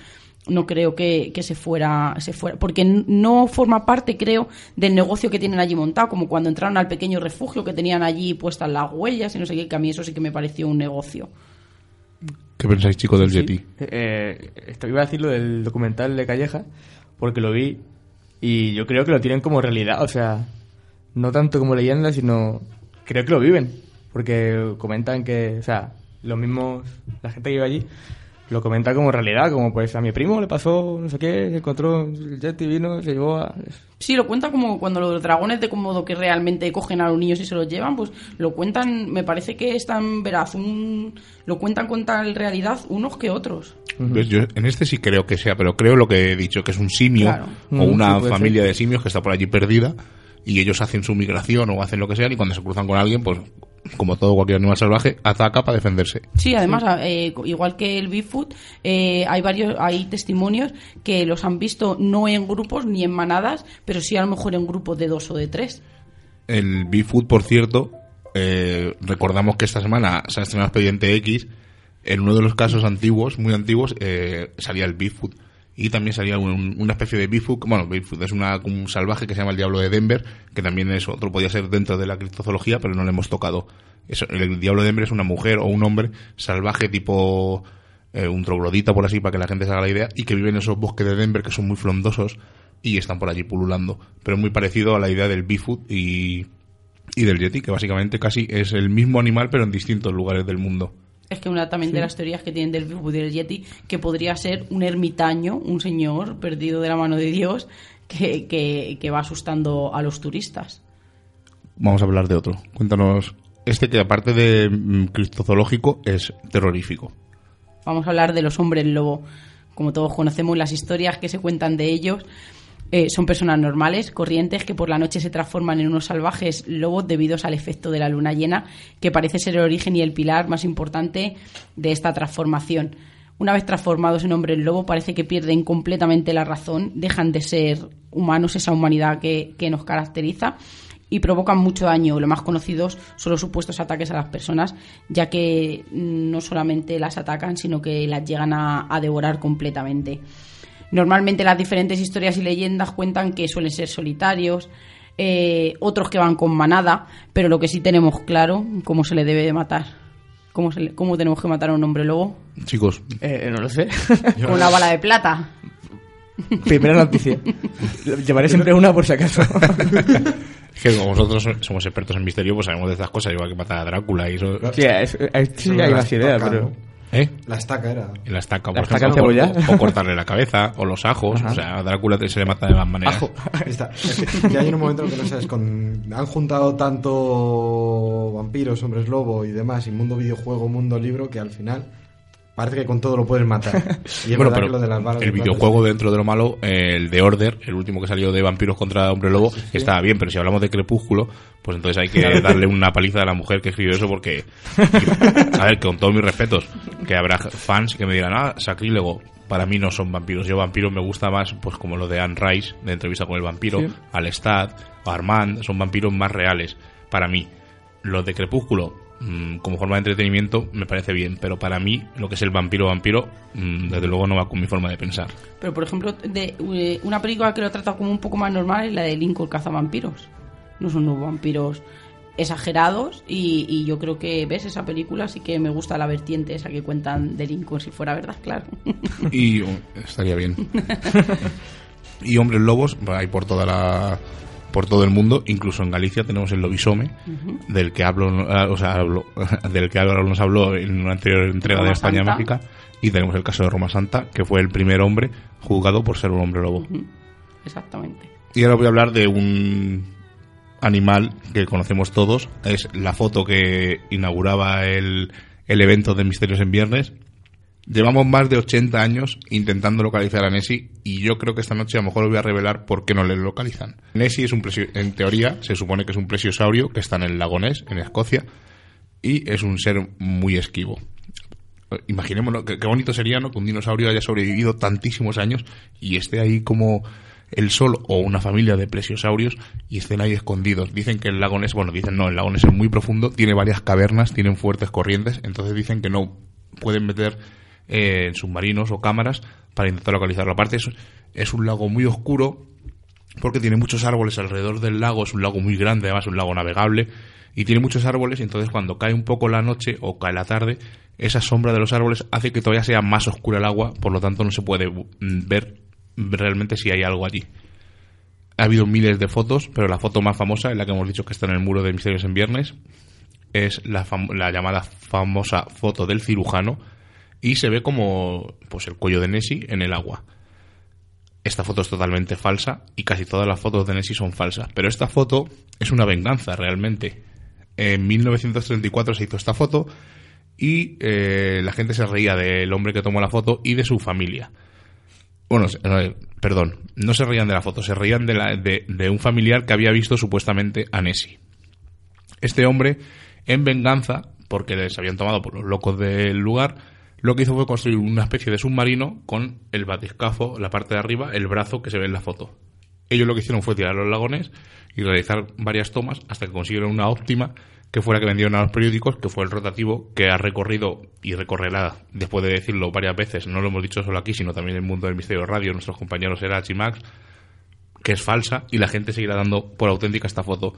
no creo que, que, se fuera se fuera porque no forma parte creo del negocio que tienen allí montado como cuando entraron al pequeño refugio que tenían allí puestas las huellas y no sé qué que a mí eso sí que me pareció un negocio ¿Qué pensáis, chicos, del Yeti? Eh, esto iba a decir lo del documental de Calleja, porque lo vi y yo creo que lo tienen como realidad, o sea, no tanto como leyenda, sino creo que lo viven, porque comentan que, o sea, los mismos, la gente que vive allí, lo comenta como realidad, como pues a mi primo le pasó no sé qué, se encontró el Yeti, vino, se llevó a... Sí, lo cuenta como cuando los dragones de Komodo que realmente cogen a los niños y se los llevan, pues lo cuentan, me parece que es tan veraz, un, lo cuentan con tal realidad unos que otros. Yo en este sí creo que sea, pero creo lo que he dicho, que es un simio o una familia de simios que está por allí perdida y ellos hacen su migración o hacen lo que sea y cuando se cruzan con alguien, pues como todo cualquier animal salvaje, ataca para defenderse. Sí, además, eh, igual que el Bigfoot, eh, hay varios, hay testimonios que los han visto no en grupos ni en manadas, pero sí a lo mejor en grupos de dos o de tres. El Bigfoot, por cierto, eh, recordamos que esta semana se ha estrenado Expediente X. En uno de los casos antiguos, muy antiguos, salía el Bigfoot y también salía una especie de Bigfoot, bueno, Bigfoot es una, un salvaje que se llama el Diablo de Denver, que también es otro, podía ser dentro de la criptozoología, pero no le hemos tocado. el Diablo de Denver es una mujer o un hombre salvaje tipo eh, un troglodita, por así, para que la gente se haga la idea, y que vive en esos bosques de Denver que son muy frondosos y están por allí pululando. Pero muy parecido a la idea del Bigfoot y, y del Yeti, que básicamente casi es el mismo animal, pero en distintos lugares del mundo. Es que una también de las teorías que tienen del Bigfoot y del Yeti, que podría ser un ermitaño, un señor perdido de la mano de Dios, que, que, va asustando a los turistas. Vamos a hablar de otro. Cuéntanos, este que aparte de mm, cristozoológico es terrorífico. Vamos a hablar de los hombres lobo. Como todos conocemos las historias que se cuentan de ellos, eh, son personas normales, corrientes, que por la noche se transforman en unos salvajes lobos debido al efecto de la luna llena, que parece ser el origen y el pilar más importante de esta transformación. Una vez transformados en hombres lobo, parece que pierden completamente la razón, dejan de ser humanos, esa humanidad que, que nos caracteriza, y provocan mucho daño. Lo más conocidos son los supuestos ataques a las personas, ya que no solamente las atacan, sino que las llegan a, a devorar completamente. Normalmente las diferentes historias y leyendas cuentan que suelen ser solitarios, eh, otros que van con manada, pero lo que sí tenemos claro, cómo se le debe de matar. ¿Cómo, se le- cómo tenemos que matar a un hombre lobo? Chicos, Eh, no lo sé. Con una bala de plata. Primera noticia. Llevaré siempre una por si acaso. es que como nosotros somos expertos en misterio, pues sabemos de estas cosas, igual que matar a Drácula y eso. Sí, es- es- sí hay más ideas, pero... ¿Eh? La estaca era. Y la estaca, La por estaca ejemplo, en o, cebolla. o cortarle la cabeza, o los ajos. O sea, a Drácula se le mata de más maneras. Ajo. Está. Ya hay un momento en el que no sabes, con... han juntado tanto vampiros, hombres lobo y demás, y mundo videojuego, mundo libro, que al final parece que con todo lo puedes matar. Y es Bueno, verdad pero que lo de las balas el videojuego dentro de lo malo, el de Order, el último que salió de vampiros contra hombre lobo, estaba bien, pero si hablamos de Crepúsculo, pues entonces hay que darle una paliza a la mujer que escribió eso porque, a ver, con todos mis respetos, que habrá fans que me dirán, ah, sacrílego, para mí no son vampiros, yo vampiros me gusta más, pues como lo de Anne Rice, de entrevista con el vampiro, Sí. Alestad, Armand, son vampiros más reales, para mí. Los de Crepúsculo, mm, como forma de entretenimiento, me parece bien, pero para mí, lo que es el vampiro vampiro, mm, desde luego no va con mi forma de pensar. Pero, por ejemplo, de, eh, una película que lo trata como un poco más normal es la de Lincoln Cazavampiros. No son unos vampiros exagerados y, y yo creo que ves esa película sí que me gusta la vertiente esa que cuentan de Lincoln si fuera verdad claro Y uh, estaría bien. y hombres lobos, hay por toda la por todo el mundo, incluso en Galicia tenemos el lobisome, del que hablo, ah, o sea, hablo- del que Álvaro nos habló en una anterior entrega Roma de España Santa. Mágica, y tenemos el caso de Roma Santa, que fue el primer hombre juzgado por ser un hombre lobo. exactamente Y ahora voy a hablar de un animal que conocemos todos. Es la foto que inauguraba el, el evento de Misterios en Viernes. Llevamos más de 80 años intentando localizar a Nessie y yo creo que esta noche a lo mejor os voy a revelar por qué no le localizan. Nessie es un plesio- en teoría se supone que es un plesiosaurio que está en el lago Ness, en Escocia, y es un ser muy esquivo. Imaginémonos, qué, bonito sería ¿no? que un dinosaurio haya sobrevivido tantísimos años y esté ahí como el sol o una familia de plesiosaurios y estén ahí escondidos. Dicen que el lago Ness, bueno, dicen no, el lago Ness es muy profundo, tiene varias cavernas, tienen fuertes corrientes, entonces dicen que no pueden meter eh, submarinos o cámaras para intentar localizarlo. Aparte es, es un lago muy oscuro porque tiene muchos árboles alrededor del lago, es un lago muy grande, además un lago navegable, y tiene muchos árboles, y entonces cuando cae un poco la noche o cae la tarde, esa sombra de los árboles hace que todavía sea más oscura el agua, por lo tanto no se puede mm, ver realmente si hay algo allí. Ha habido miles de fotos, pero la foto más famosa, en la que hemos dicho que está en el muro de Misterios en Viernes, es la llamada famosa foto del cirujano, y se ve como pues el cuello de Nessie en el agua. Esta foto es totalmente falsa y casi todas las fotos de Nessie son falsas. Pero esta foto es una venganza realmente. En 1934 se hizo esta foto y eh, la gente se reía del hombre que tomó la foto y de su familia. Bueno, no, perdón, no se reían de la foto, se reían de- de un familiar que había visto supuestamente a Nessie. Este hombre, en venganza, porque les habían tomado por los locos del lugar, lo que hizo fue construir una especie de submarino con el batiscafo, la parte de arriba, el brazo que se ve en la foto. Ellos lo que hicieron fue tirar los lagones y realizar varias tomas hasta que consiguieron una óptima que fue la que vendieron a los periódicos, que fue el rotativo que ha recorrido y recorrerá, después de decirlo varias veces, no lo hemos dicho solo aquí, sino también en el mundo del misterio radio, nuestros compañeros Erach y Max, que es falsa y la gente seguirá dando por auténtica esta foto.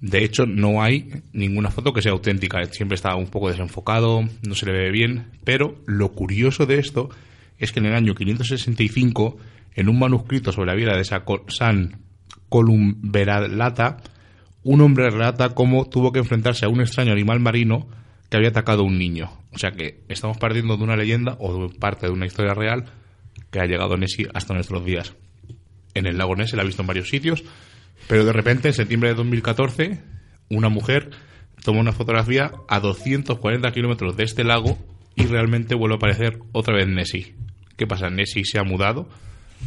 De hecho, no hay ninguna foto que sea auténtica. Siempre está un poco desenfocado, no se le ve bien. Pero lo curioso de esto es que en el año 565, en un manuscrito sobre la vida de San Columberalata, un hombre relata cómo tuvo que enfrentarse a un extraño animal marino que había atacado a un niño. O sea que estamos partiendo de una leyenda o de parte de una historia real que ha llegado Nessie hasta nuestros días en el lago Ness se la ha visto en varios sitios, pero de repente en septiembre de 2014 una mujer toma una fotografía a 240 kilómetros de este lago y realmente vuelve a aparecer otra vez Nessie. ¿Qué pasa? ¿Nessie se ha mudado?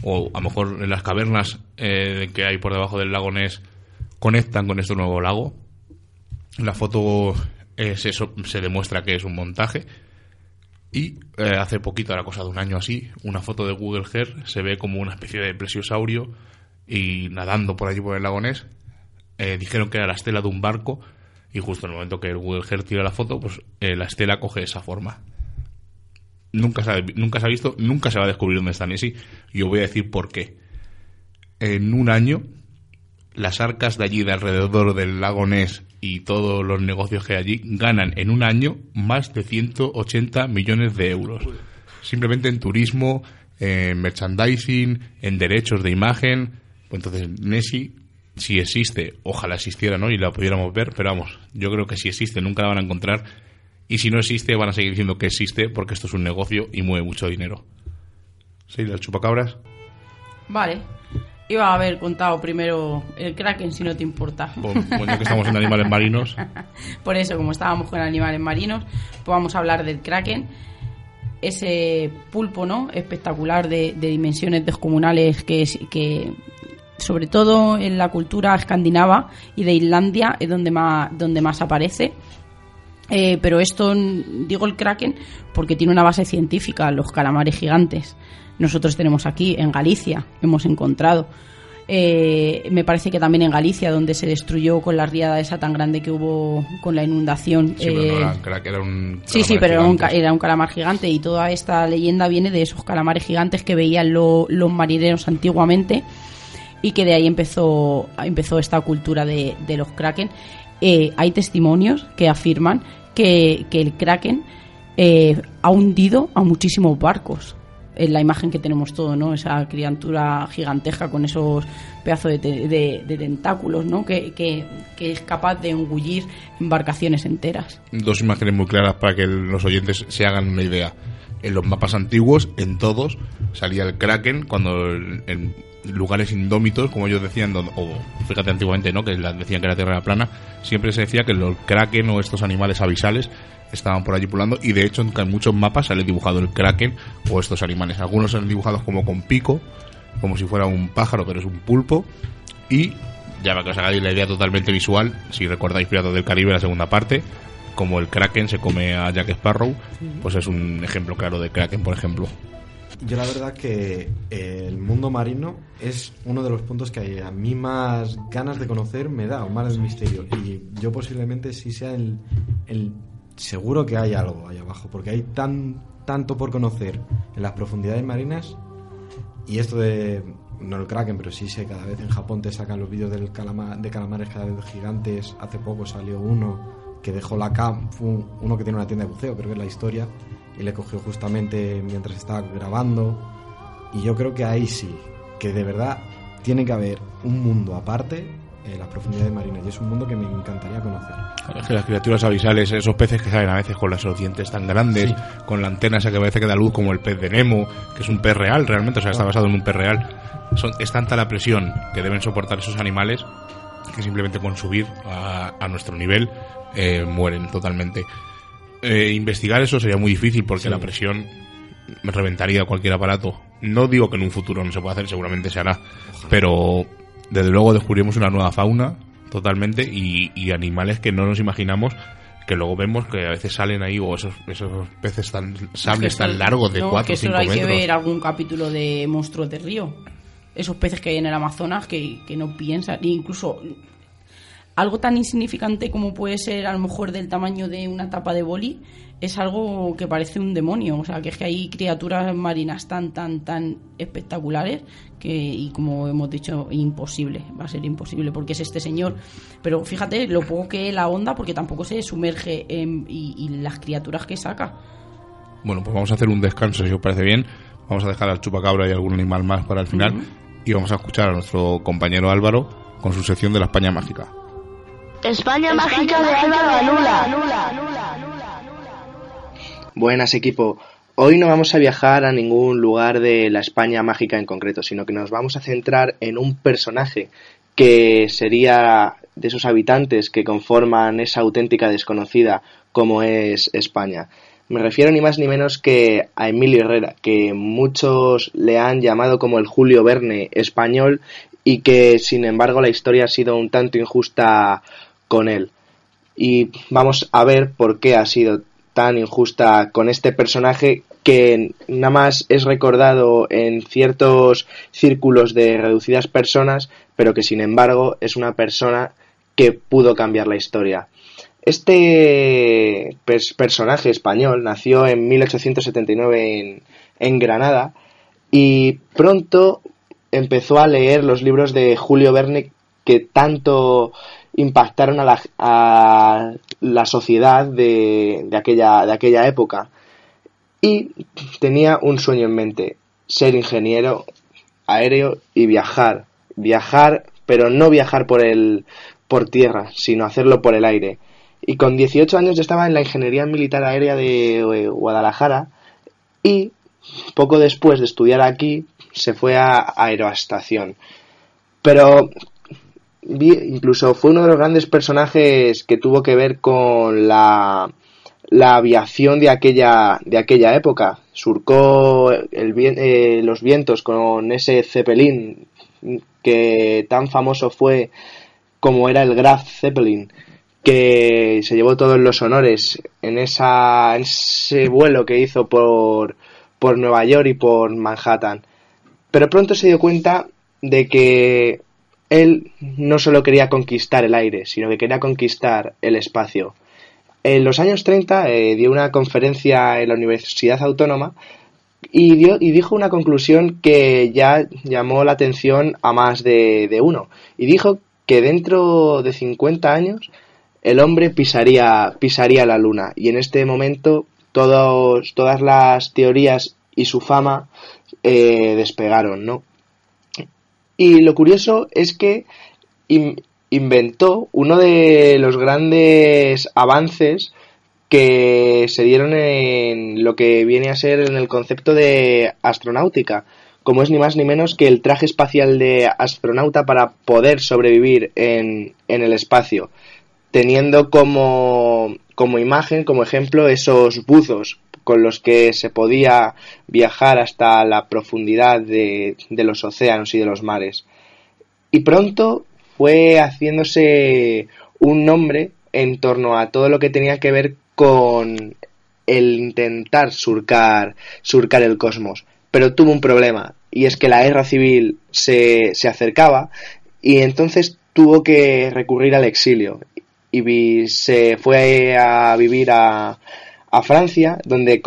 O a lo mejor las cavernas eh, que hay por debajo del lago Ness conectan con este nuevo lago. La foto eh, se, se demuestra que es un montaje. Y eh, hace poquito, a la cosa de un año así, una foto de Google Earth se ve como una especie de plesiosaurio y nadando por allí por el lago Ness. Eh, dijeron que era la estela de un barco y justo en el momento que el Earth tira la foto, pues eh, la estela coge esa forma. nunca se, ha, nunca se ha visto, nunca se va a descubrir dónde está Nessie. Y os voy a decir por qué. En un año, las arcas de allí, de alrededor del lago Ness y todos los negocios que hay allí, ganan en un año más de 180 millones de euros. Simplemente en turismo, en merchandising, en derechos de imagen. Pues entonces, Nessie, si existe, ojalá existiera, ¿no? Y la pudiéramos ver, pero vamos, yo creo que si existe, nunca la van a encontrar. Y si no existe, van a seguir diciendo que existe porque esto es un negocio y mueve mucho dinero. ¿Sí, las chupacabras? Vale. Iba a haber contado primero el Kraken, si no te importa. Bueno, pues ya que estamos en animales marinos. Por eso, como estábamos con animales marinos, pues vamos a hablar del Kraken. Ese pulpo, ¿no? Espectacular de, de dimensiones descomunales que, que, sobre todo en la cultura escandinava y de Islandia, es donde más, donde más aparece. Eh, pero esto, digo el Kraken, porque tiene una base científica, los calamares gigantes. Nosotros tenemos aquí, en Galicia, hemos encontrado. Eh, me parece que también en Galicia, donde se destruyó con la riada esa tan grande que hubo con la inundación. Sí, pero no eh, era, un. Sí, pero era un, era calamar gigante y toda esta leyenda viene de esos calamares gigantes que veían lo- los marineros antiguamente y que de ahí empezó, empezó esta cultura de, de los kraken. Eh, hay testimonios que afirman que, que el kraken eh, ha hundido a muchísimos barcos. En la imagen que tenemos todo, ¿no? Esa criatura gigantesca con esos pedazos de, te- de- tentáculos, ¿no? Que, que- es capaz de engullir embarcaciones enteras. Dos imágenes muy claras para que los oyentes se hagan una idea. En los mapas antiguos, en todos, salía el Kraken cuando en lugares indómitos, como ellos decían, o fíjate antiguamente, ¿no? Que decían que la Tierra era plana, siempre se decía que los Kraken o estos animales avisales estaban por allí pulando y de hecho en muchos mapas sale dibujado el Kraken o estos animales. Algunos son dibujados como con pico, como si fuera un pájaro, pero es un pulpo. Y ya para que os hagáis la idea totalmente visual, si recordáis Piratas del Caribe, la segunda parte, como el Kraken se come a Jack Sparrow, pues es un ejemplo claro de Kraken, por ejemplo. Yo la verdad que eh, el mundo marino es uno de los puntos que a mí más ganas de conocer me da, o más el misterio. Y yo posiblemente sí sea el, el seguro que hay algo ahí abajo, porque hay tan tanto por conocer en las profundidades marinas y esto de no el kraken, pero sí sé cada vez en Japón te sacan los vídeos del calama- de calamares cada vez gigantes. Hace poco salió uno que dejó la cam, uno que tiene una tienda de buceo, creo que es la historia, y le cogió justamente mientras estaba grabando. Y yo creo que ahí sí, que de verdad tiene que haber un mundo aparte en las profundidades marinas, y es un mundo que me encantaría conocer. Es que las criaturas avisales, esos peces que salen a veces con los dientes tan grandes, con la antena esa que parece que da luz como el pez de Nemo, que es un pez real realmente, o sea, está basado en un pez real. Son, es tanta la presión que deben soportar esos animales que simplemente con subir a, a nuestro nivel eh, mueren totalmente. Eh, investigar eso sería muy difícil porque la presión me reventaría cualquier aparato. No digo que en un futuro no se pueda hacer, seguramente se hará, pero desde luego descubrimos una nueva fauna totalmente y, y animales que no nos imaginamos que luego vemos que a veces salen ahí o esos, esos peces tan sables Que tan largos de no, 4 que o solo 5 hay metros. que ver algún capítulo de monstruos de río. Esos peces que hay en el Amazonas que, que no piensan. Incluso algo tan insignificante como puede ser a lo mejor del tamaño de una tapa de boli es algo que parece un demonio. O sea, que es que hay criaturas marinas tan, tan, tan espectaculares que, y como hemos dicho, imposible. Va a ser imposible porque es este señor. Pero fíjate lo poco que la onda porque tampoco se sumerge en, y, y las criaturas que saca. Bueno, pues vamos a hacer un descanso, si os parece bien. Vamos a dejar al chupacabra y algún animal más para el final. Y vamos a escuchar a nuestro compañero Álvaro con su sección de la España mágica. España, mágica de Álvaro Alula. Buenas equipo. Hoy no vamos a viajar a ningún lugar de la España mágica en concreto, sino que nos vamos a centrar en un personaje que sería de esos habitantes que conforman esa auténtica desconocida como es España. Me refiero ni más ni menos que a Emilio Herrera, que muchos le han llamado como el Julio Verne español y que sin embargo la historia ha sido un tanto injusta con él. Y vamos a ver por qué ha sido tan injusta con este personaje que nada más es recordado en ciertos círculos de reducidas personas, pero que sin embargo es una persona que pudo cambiar la historia. Este pers- personaje español nació en 1879 en, en Granada y pronto empezó a leer los libros de Julio Verne que tanto impactaron a la, a la sociedad de, aquella, de aquella época. Y tenía un sueño en mente, ser ingeniero aéreo y viajar. Viajar, pero no viajar por, el, por tierra, sino hacerlo por el aire. Y con 18 años ya estaba en la Ingeniería Militar Aérea de Guadalajara y poco después de estudiar aquí se fue a Aeroestación. Pero incluso fue uno de los grandes personajes que tuvo que ver con la, la aviación de aquella, de aquella época. Surcó eh, los vientos con ese Zeppelin que tan famoso fue como era el Graf Zeppelin, que se llevó todos los honores en, esa, en ese vuelo que hizo por, por Nueva York y por Manhattan. Pero pronto se dio cuenta de que él no solo quería conquistar el aire, sino que quería conquistar el espacio. En los años 30 eh, dio una conferencia en la Universidad Autónoma y, dio, y dijo una conclusión que ya llamó la atención a más de, de uno. Y dijo que dentro de 50 años el hombre pisaría, pisaría la luna. Y en este momento todos, todas las teorías y su fama eh, despegaron, ¿no? Y lo curioso es que in- inventó uno de los grandes avances que se dieron en lo que viene a ser en el concepto de astronáutica, como es ni más ni menos que el traje espacial de astronauta para poder sobrevivir en, en el espacio, teniendo como, como imagen, como ejemplo, esos buzos con los que se podía viajar hasta la profundidad de, de los océanos y de los mares. Y pronto fue haciéndose un nombre en torno a todo lo que tenía que ver con el intentar surcar, surcar el cosmos. Pero tuvo un problema, y es que la guerra civil se, se acercaba, y entonces tuvo que recurrir al exilio. Y se fue a vivir a, a Francia, donde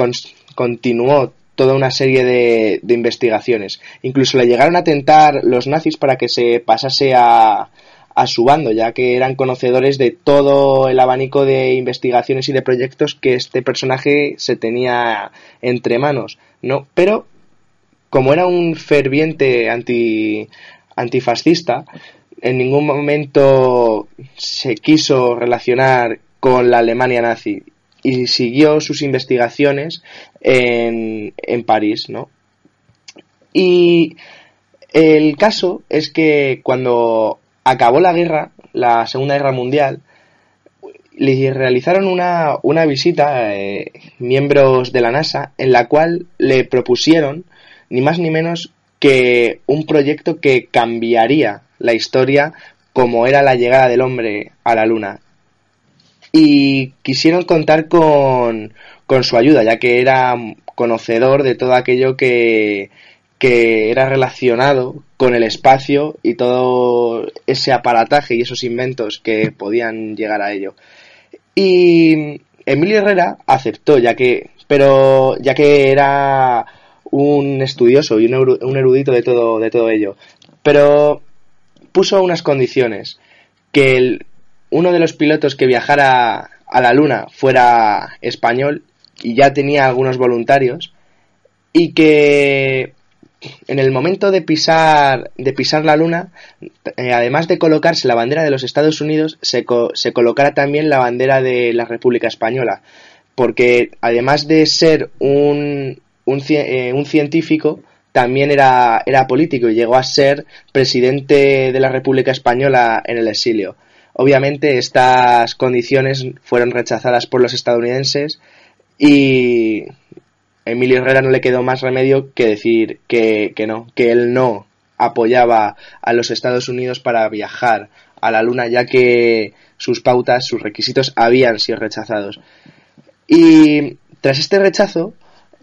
continuó toda una serie de, de investigaciones. Incluso le llegaron a tentar los nazis para que se pasase a, a su bando, ya que eran conocedores de todo el abanico de investigaciones y de proyectos que este personaje se tenía entre manos, ¿no? Pero como era un ferviente anti, antifascista, en ningún momento se quiso relacionar con la Alemania nazi y siguió sus investigaciones en, en París, ¿no? Y el caso es que cuando acabó la guerra, la Segunda Guerra Mundial, le realizaron una, una visita eh, miembros de la NASA en la cual le propusieron ni más ni menos que un proyecto que cambiaría la historia como era la llegada del hombre a la Luna. Y quisieron contar con, con su ayuda, ya que era conocedor de todo aquello que, que era relacionado con el espacio y todo ese aparataje y esos inventos que podían llegar a ello. Y Emilio Herrera aceptó, ya que, pero ya que era un estudioso y un, eru- un erudito de todo, de todo ello. Pero puso unas condiciones, que el- uno de los pilotos que viajara a la Luna fuera español y ya tenía algunos voluntarios y que en el momento de pisar de pisar la luna eh, además de colocarse la bandera de los Estados Unidos se, co- se colocara también la bandera de la República Española porque además de ser un un, eh, un científico también era, era político y llegó a ser presidente de la República Española en el exilio. Obviamente estas condiciones fueron rechazadas por los estadounidenses y Emilio Herrera no le quedó más remedio que decir que, que no, que él no apoyaba a los Estados Unidos para viajar a la Luna ya que sus pautas, sus requisitos habían sido rechazados. Y tras este rechazo,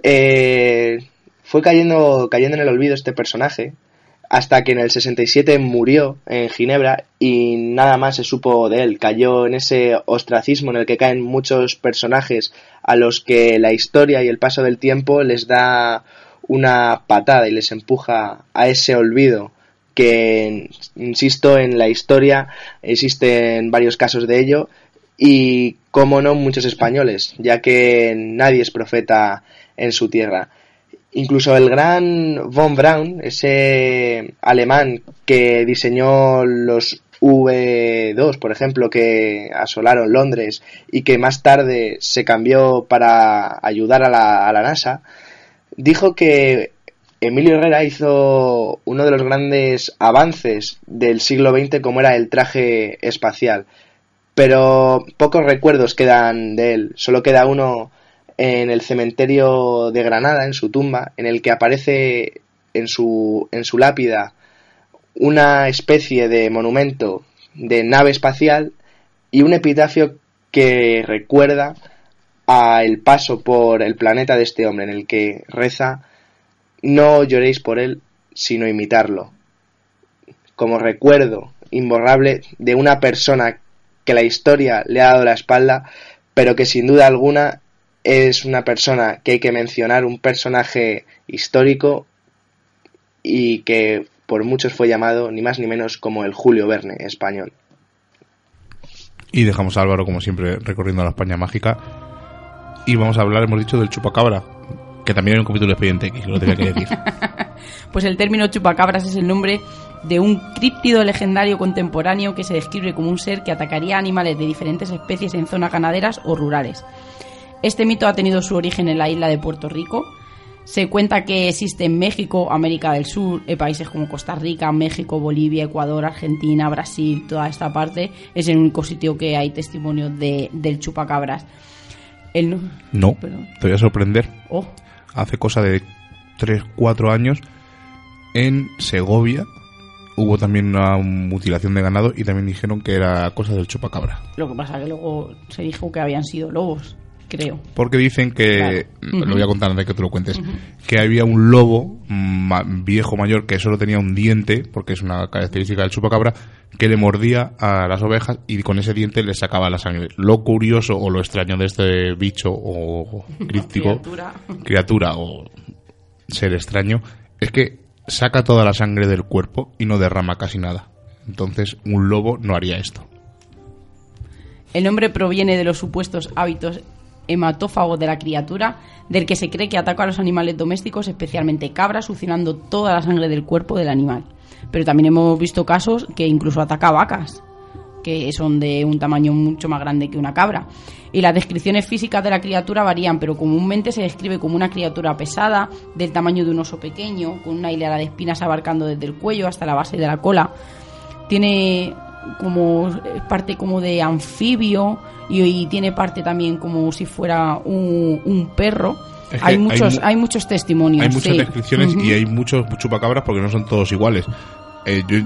eh, fue cayendo, cayendo en el olvido este personaje hasta que en el 67 murió en Ginebra y nada más se supo de él. Cayó en ese ostracismo en el que caen muchos personajes a los que la historia y el paso del tiempo les da una patada y les empuja a ese olvido que, insisto, en la historia existen varios casos de ello y, como no, muchos españoles, ya que nadie es profeta en su tierra. Incluso el gran von Braun, ese alemán que diseñó los V2, por ejemplo, que asolaron Londres y que más tarde se cambió para ayudar a la, a la NASA, dijo que Emilio Herrera hizo uno de los grandes avances del siglo XX como era el traje espacial. Pero pocos recuerdos quedan de él, solo queda uno en el cementerio de Granada, en su tumba, en el que aparece en su, en su lápida una especie de monumento de nave espacial y un epitafio que recuerda a el paso por el planeta de este hombre, en el que reza no lloréis por él, sino imitarlo. Como recuerdo imborrable de una persona que la historia le ha dado la espalda, pero que sin duda alguna es una persona que hay que mencionar, un personaje histórico y que por muchos fue llamado ni más ni menos como el Julio Verne español. Y dejamos a Álvaro, como siempre, recorriendo la España mágica. Y vamos a hablar, hemos dicho, del chupacabra, que también hay un capítulo de Expediente X, lo tenía que decir. Pues el término chupacabras es el nombre de un críptido legendario contemporáneo que se describe como un ser que atacaría animales de diferentes especies en zonas ganaderas o rurales. Este mito ha tenido su origen en la isla de Puerto Rico. Se cuenta que existe en México, América del Sur, en países como Costa Rica, México, Bolivia, Ecuador, Argentina, Brasil, toda esta parte. Es el único sitio que hay testimonio de, del chupacabras. No- No, Perdón. te voy a sorprender. Oh, Hace cosa de 3, 4 años, en Segovia, hubo también una mutilación de ganado y también dijeron que era cosa del chupacabra. lo que pasa que luego se dijo que habían sido lobos, creo. Porque dicen que, Claro. lo voy a contar antes de que tú lo cuentes, que había un lobo ma- viejo mayor que solo tenía un diente, porque es una característica del chupacabra, que le mordía a las ovejas y con ese diente le sacaba la sangre. Lo curioso o lo extraño de este bicho o críptico, Criatura. criatura o ser extraño, es que saca toda la sangre del cuerpo y no derrama casi nada. Entonces, un lobo no haría esto. El nombre proviene de los supuestos hábitos hematófagos de la criatura, del que se cree que ataca a los animales domésticos, especialmente cabras, succionando toda la sangre del cuerpo del animal. Pero también hemos visto casos que incluso ataca a vacas, que son de un tamaño mucho más grande que una cabra. Y las descripciones físicas de la criatura varían, pero comúnmente se describe como una criatura pesada, del tamaño de un oso pequeño, con una hilera de espinas abarcando desde el cuello hasta la base de la cola tiene como es parte como de anfibio y, y tiene parte también como si fuera un, un perro. Es que hay muchos mu- hay muchos testimonios. Hay muchas sí. descripciones y hay muchos chupacabras porque no son todos iguales. Eh, yo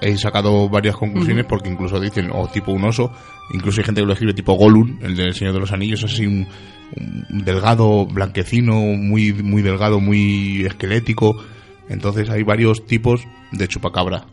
he sacado varias conclusiones porque incluso dicen, o tipo un oso, incluso hay gente que lo escribe tipo Gollum, el del Señor de los Anillos, así un, un delgado, blanquecino, muy, muy delgado, muy esquelético. Entonces hay varios tipos de chupacabra.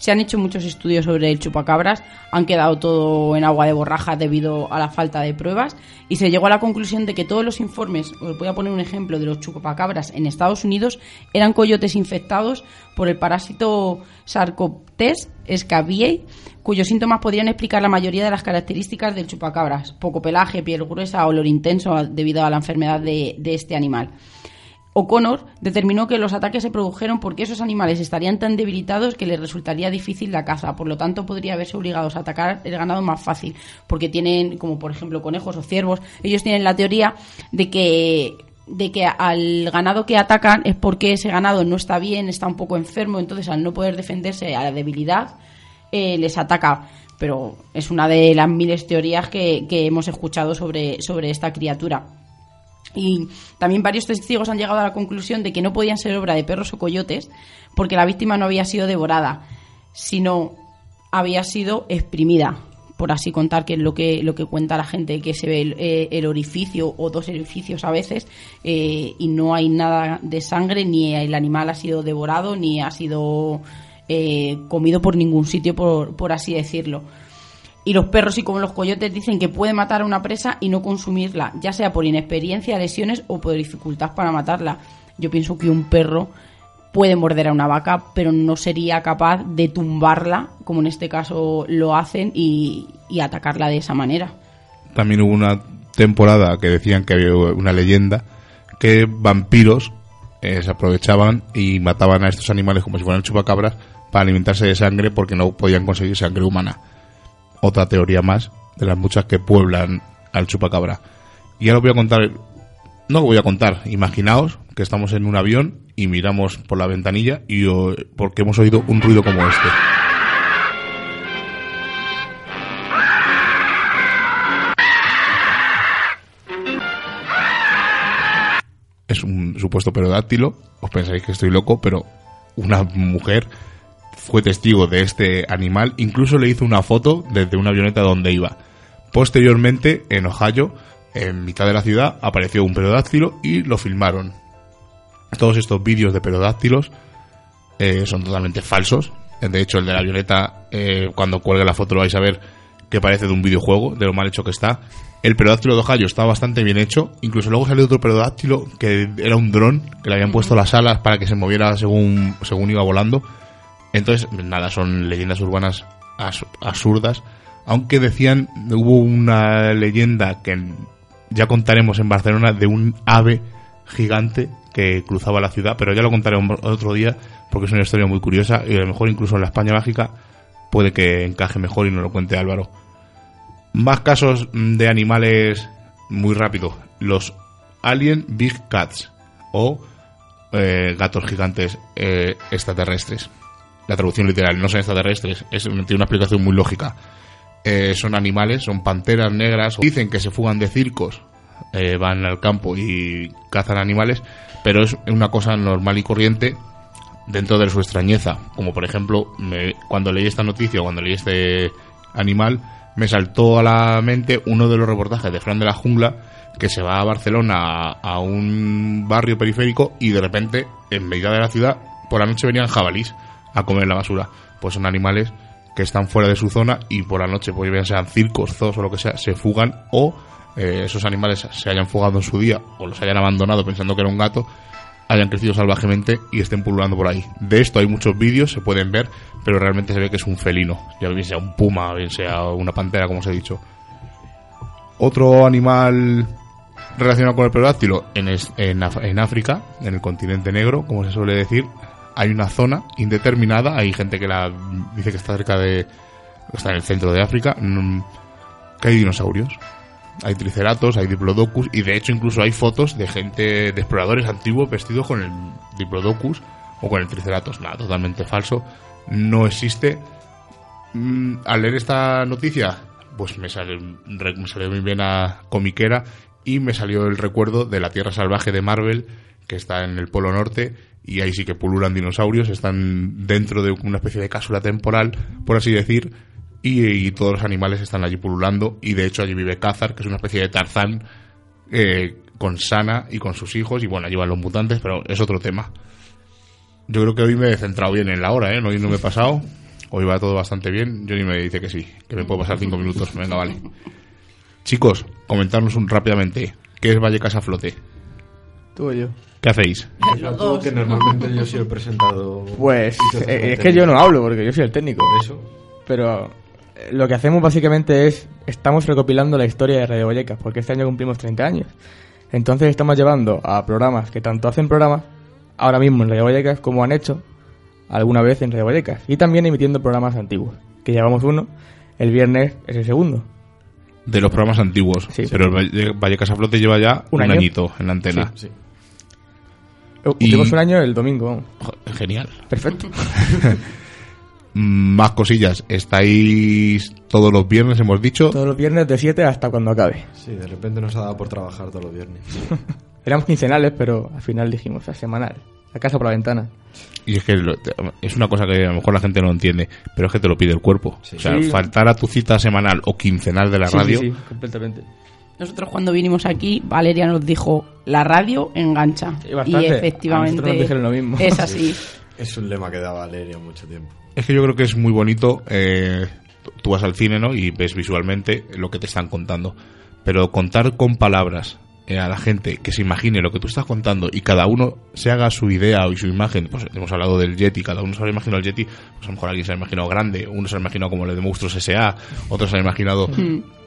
Se han hecho muchos estudios sobre el chupacabras, han quedado todo en agua de borrajas debido a la falta de pruebas y se llegó a la conclusión de que todos los informes, os voy a poner un ejemplo de los chupacabras en Estados Unidos, eran coyotes infectados por el parásito Sarcoptes scabiei, cuyos síntomas podrían explicar la mayoría de las características del chupacabras, poco pelaje, piel gruesa, olor intenso debido a la enfermedad de este animal. O'Connor determinó que los ataques se produjeron porque esos animales estarían tan debilitados que les resultaría difícil la caza, por lo tanto podría verse obligados a atacar el ganado más fácil, porque tienen, como por ejemplo conejos o ciervos, ellos tienen la teoría de que de que al ganado que atacan es porque ese ganado no está bien, está un poco enfermo, entonces al no poder defenderse a la debilidad eh, les ataca. Pero es una de las miles teorías que, que hemos escuchado sobre, sobre esta criatura. Y también varios testigos han llegado a la conclusión de que no podían ser obra de perros o coyotes porque la víctima no había sido devorada, sino había sido exprimida por así contar, que es lo que, lo que cuenta la gente, que se ve el, eh, el orificio o dos orificios a veces eh, y no hay nada de sangre, ni el animal ha sido devorado, ni ha sido eh, comido por ningún sitio, por, por así decirlo. Y los perros y como los coyotes dicen que puede matar a una presa y no consumirla, ya sea por inexperiencia, lesiones o por dificultad para matarla. Yo pienso que un perro puede morder a una vaca, pero no sería capaz de tumbarla, como en este caso lo hacen, y, atacarla de esa manera. También hubo una temporada que decían que había una leyenda que vampiros eh, se aprovechaban y mataban a estos animales como si fueran chupacabras para alimentarse de sangre porque no podían conseguir sangre humana. Otra teoría más de las muchas que pueblan al chupacabra. Y ahora os voy a contar, no lo voy a contar, imaginaos que estamos en un avión y miramos por la ventanilla y porque hemos oído un ruido como este. es un supuesto perodáctilo, os pensáis que estoy loco, pero una mujer fue testigo de este animal, incluso le hizo una foto desde una avioneta donde iba. Posteriormente, en Ohio, en mitad de la ciudad, apareció un perodáctilo y lo filmaron. Todos estos vídeos de perodáctilos eh, son totalmente falsos. De hecho, el de la avioneta, eh, cuando cuelgue la foto lo vais a ver que parece de un videojuego, de lo mal hecho que está. El perodáctilo de Ohio está bastante bien hecho. Incluso luego salió otro perodáctilo que era un dron, que le habían puesto las alas para que se moviera según, según iba volando. Entonces, nada, son leyendas urbanas as- absurdas. Aunque decían, hubo una leyenda que ya contaremos en Barcelona de un ave gigante que cruzaba la ciudad, pero ya lo contaremos otro día porque es una historia muy curiosa y a lo mejor incluso en la España mágica puede que encaje mejor y nos lo cuente Álvaro. Más casos mm, de animales muy rápido. Los Alien Big Cats o eh, gatos gigantes eh, extraterrestres. La traducción literal, no son extraterrestres, es, tiene una explicación muy lógica. Eh, son animales, son panteras negras. Dicen que se fugan de circos, eh, van al campo y cazan animales, pero es una cosa normal y corriente dentro de su extrañeza. Como por ejemplo, me- cuando leí esta noticia, cuando leí este animal, me saltó a la mente uno de los reportajes de Fran de la Jungla que se va a Barcelona a, un barrio periférico y de repente, en medio de la ciudad, por la noche venían jabalís a comer la basura. Pues son animales que están fuera de su zona y por la noche, pues bien sean circos, zoos o lo que sea, se fugan o eh, esos animales se hayan fugado en su día o los hayan abandonado pensando que era un gato hayan crecido salvajemente y estén pululando por ahí. De esto hay muchos vídeos, se pueden ver, pero realmente se ve que es un felino, ya bien sea un puma, bien sea una pantera, como os he dicho. Otro animal relacionado con el pterodáctilo en, es- en, en África, en el continente negro, como se suele decir, hay una zona indeterminada, hay gente que la dice que está cerca de, está en el centro de África, mm, que hay dinosaurios. Hay triceratops, hay diplodocus y de hecho incluso hay fotos de gente, de exploradores antiguos vestidos con el diplodocus o con el triceratops. Nada, totalmente falso. No existe. Mm, al leer esta noticia, pues me salió, me salió muy bien a comiquera y me salió el recuerdo de la Tierra Salvaje de Marvel que está en el Polo Norte y ahí sí que pululan dinosaurios, están dentro de una especie de cápsula temporal, por así decir, y, todos los animales están allí pululando y de hecho allí vive Cázar, que es una especie de Tarzán eh, con Sana y con sus hijos y bueno, allí van los mutantes, pero es otro tema. Yo creo que hoy me he centrado bien en la hora, ¿eh? Hoy no me he pasado. Hoy va todo bastante bien. Johnny me dice que sí, que me puedo pasar cinco minutos. Venga, vale. Chicos, comentarnos un, rápidamente. ¿Qué es Vallecas a flote? Tú o yo. ¿Qué hacéis? Tú, que normalmente yo soy el presentado. Pues eh, el es que yo no hablo porque yo soy el técnico. Eso. Pero eh, lo que hacemos básicamente es, estamos recopilando la historia de Radio Vallecas, porque este año cumplimos 30 años. Entonces estamos llevando a programas que tanto hacen programas, ahora mismo en Radio Vallecas, como han hecho alguna vez en Radio Vallecas. Y también emitiendo programas antiguos, que llevamos uno, el viernes es el segundo. De los programas antiguos. Sí. Pero el Valle- Vallecas a flote lleva ya Un un, año. añito en la antena. Sí. Y- Cumplimos un año el domingo, Genial. Perfecto. Más cosillas. Estáis todos los viernes, hemos dicho. Todos los viernes de 7 hasta cuando acabe. Sí, de repente nos ha dado por trabajar todos los viernes. Éramos quincenales, pero al final dijimos a semanal. la casa por la ventana. Y es que lo- es una cosa que a lo mejor la gente no entiende, pero es que te lo pide el cuerpo. O sea, Sí. faltar a tu cita semanal o quincenal de la Sí, radio, Sí, sí, completamente. Nosotros cuando vinimos aquí, Valeria nos dijo, la radio engancha. Bastante. Y efectivamente nosotros nos dijeron lo mismo. es así. Es un lema que da Valeria mucho tiempo. es que yo creo que es muy bonito. eh, tú vas al cine, ¿no? Y ves visualmente lo que te están contando. Pero contar con palabras a la gente que se imagine lo que tú estás contando y cada uno se haga su idea o su imagen. Pues hemos hablado del Yeti, cada uno se ha imaginado el Yeti. Pues a lo mejor alguien se ha imaginado grande, uno se ha imaginado como el de Monstruos S.A., otro se ha imaginado.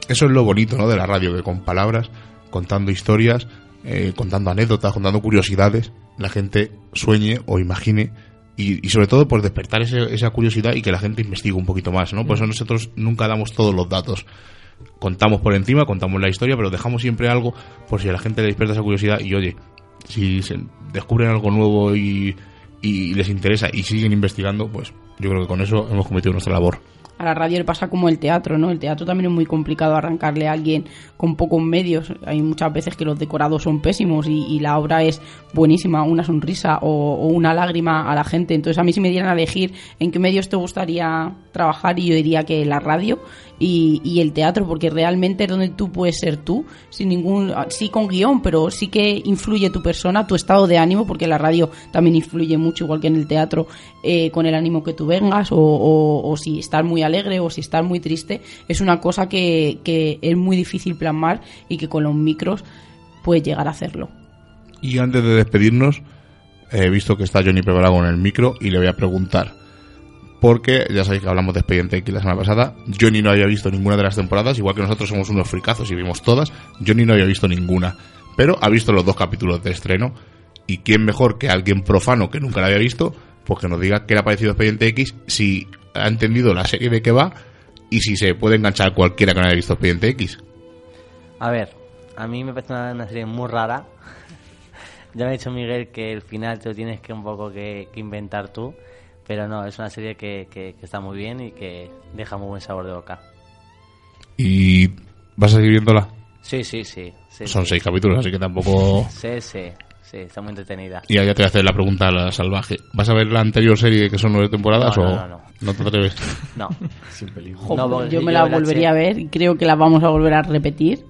Eso es lo bonito, ¿no? De la radio, que con palabras, contando historias, eh, contando anécdotas, contando curiosidades, la gente sueñe o imagine y, y sobre todo por despertar ese- esa curiosidad y que la gente investigue un poquito más, ¿no? Por eso nosotros nunca damos todos los datos. Contamos por encima, contamos la historia, pero dejamos siempre algo por si a la gente le despierta esa curiosidad y oye, si se descubren algo nuevo y, les interesa y siguen investigando, pues yo creo que con eso hemos cometido nuestra labor. A la radio le pasa como el teatro, ¿no? El teatro también es muy complicado arrancarle a alguien con pocos medios. Hay muchas veces que los decorados son pésimos y, y la obra es buenísima, una sonrisa o, o una lágrima a la gente. Entonces a mí si me dieran a elegir en qué medios te gustaría trabajar y yo diría que la radio y, y el teatro, porque realmente es donde tú puedes ser tú, sin ningún, sí con guion, pero sí que influye tu persona, tu estado de ánimo, porque la radio también influye mucho, igual que en el teatro, eh, con el ánimo que tú vengas, o, o- o si estás muy alegre o si estás muy triste, es una cosa que, que es muy difícil plasmar y que con los micros puedes llegar a hacerlo. Y antes de despedirnos, he visto que está Johnny preparado con el micro y le voy a preguntar. Porque ya sabéis que hablamos de Expediente X la semana pasada. Johnny no había visto ninguna de las temporadas, igual que nosotros somos unos fricazos y vimos todas. Johnny no había visto ninguna, pero ha visto los dos capítulos de estreno. Y quién mejor que alguien profano que nunca la había visto, pues que nos diga qué le ha parecido Expediente X, si ha entendido la serie de qué va y si se puede enganchar cualquiera que no haya visto Expediente X. A ver, a mí me parece una, serie muy rara. ya me ha dicho Miguel que el final te lo tienes que un poco que, que inventar tú, pero no, es una serie que, que- que está muy bien y que deja muy buen sabor de boca. ¿Y vas a seguir viéndola? Sí, sí, sí. sí Son sí. seis capítulos, así que tampoco... Sí, sí, sí, está muy entretenida. Y ya te voy a hacer la pregunta a la salvaje. ¿Vas a ver la anterior serie que son nueve temporadas No, o no, no, no te atreves? No, Sin peligro. Yo me la la volvería a ver y creo que la vamos a volver a repetir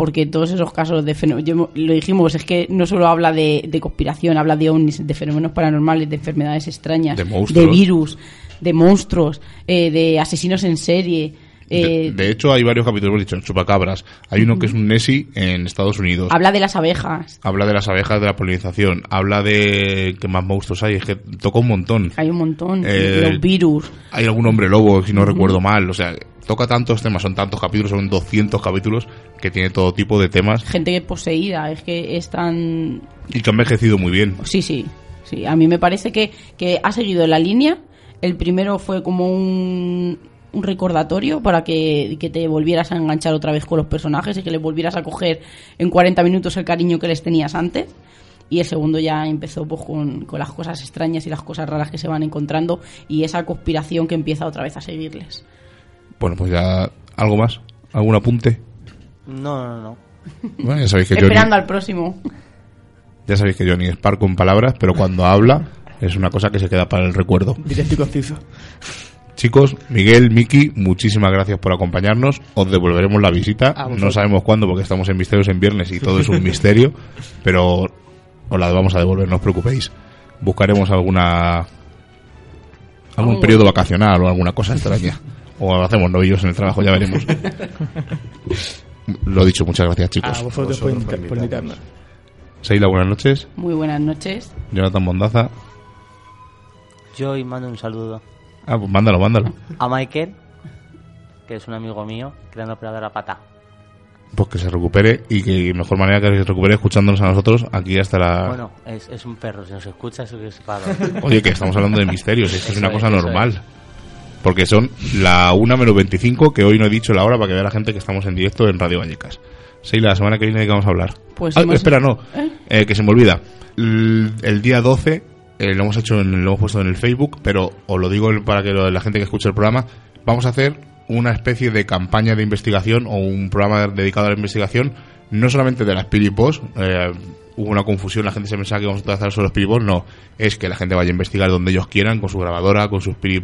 porque todos esos casos de fenómenos, lo dijimos, es que no solo habla de, de conspiración, habla de ovnis, de fenómenos paranormales, de enfermedades extrañas, De monstruos. virus, de monstruos, eh, de asesinos en serie. De, eh, de hecho, hay varios capítulos, hemos dicho, en Chupacabras. Hay uno que es un Nessie en Estados Unidos. habla de las abejas, Habla de las abejas, de la polinización. Habla de qué más monstruos hay. Es que toca un montón. hay un montón, Eh, los virus. Hay algún hombre lobo, si no recuerdo mal. O sea, toca tantos temas, son tantos capítulos, son 200 capítulos que tiene todo tipo de temas Gente poseída, es que es tan y que ha envejecido muy bien. Sí, sí, sí. A mí me parece que, que ha seguido la línea. El primero fue como un, un recordatorio para que, que te volvieras a enganchar otra vez con los personajes y que le volvieras a coger en 40 minutos el cariño que les tenías antes. Y el segundo ya empezó pues, con, con las cosas extrañas y las cosas raras que se van encontrando y esa conspiración que empieza otra vez a seguirles. Bueno, pues ya, ¿algo más? ¿Algún apunte? no, no, no. Bueno, ya sabéis que Johnny, Esperando al próximo. ya sabéis que Johnny es parco en palabras, pero cuando habla es una cosa que se queda para el recuerdo. Directo y conciso. Chicos, Miguel, Miki, muchísimas gracias por acompañarnos. Os devolveremos la visita. A vosotros. No sabemos cuándo porque estamos en Misterios en viernes y todo es un misterio, pero os la vamos a devolver, no os preocupéis. Buscaremos alguna algún periodo vacacional o alguna cosa extraña. O hacemos novillos en el trabajo, ya veremos. Lo dicho, muchas gracias, A chicos. vosotros por, Vosotros por invita- por invitarnos. Seila, buenas noches. Muy buenas noches. Jonathan Bondaza. Yo hoy mando un saludo Ah, pues mándalo, mándalo. a Michael, que es un amigo mío, que le han operado la pata. Pues que se recupere y que mejor manera que se recupere escuchándonos a nosotros aquí hasta la... Bueno, es, es un perro, si nos escucha es que paga. Oye, que estamos hablando de misterios, esto es una cosa es, eso normal. Porque son la 1 menos 25, que hoy no he dicho la hora para que vea la gente que estamos en directo en Radio Vallecas. Sí, la semana que viene de qué vamos a hablar. Pues Ah, hemos- espera, no, ¿Eh? eh, que se me olvida. El, el día 12 eh, lo hemos hecho, en, lo hemos puesto en el Facebook, pero os lo digo para que lo- la gente que escuche el programa, vamos a hacer una especie de campaña de investigación o un programa dedicado a la investigación, no solamente de las Piripods, eh, hubo una confusión, la gente se pensaba que íbamos a hacer solo Spirit no, es que la gente vaya a investigar donde ellos quieran, con su grabadora, con sus Spirit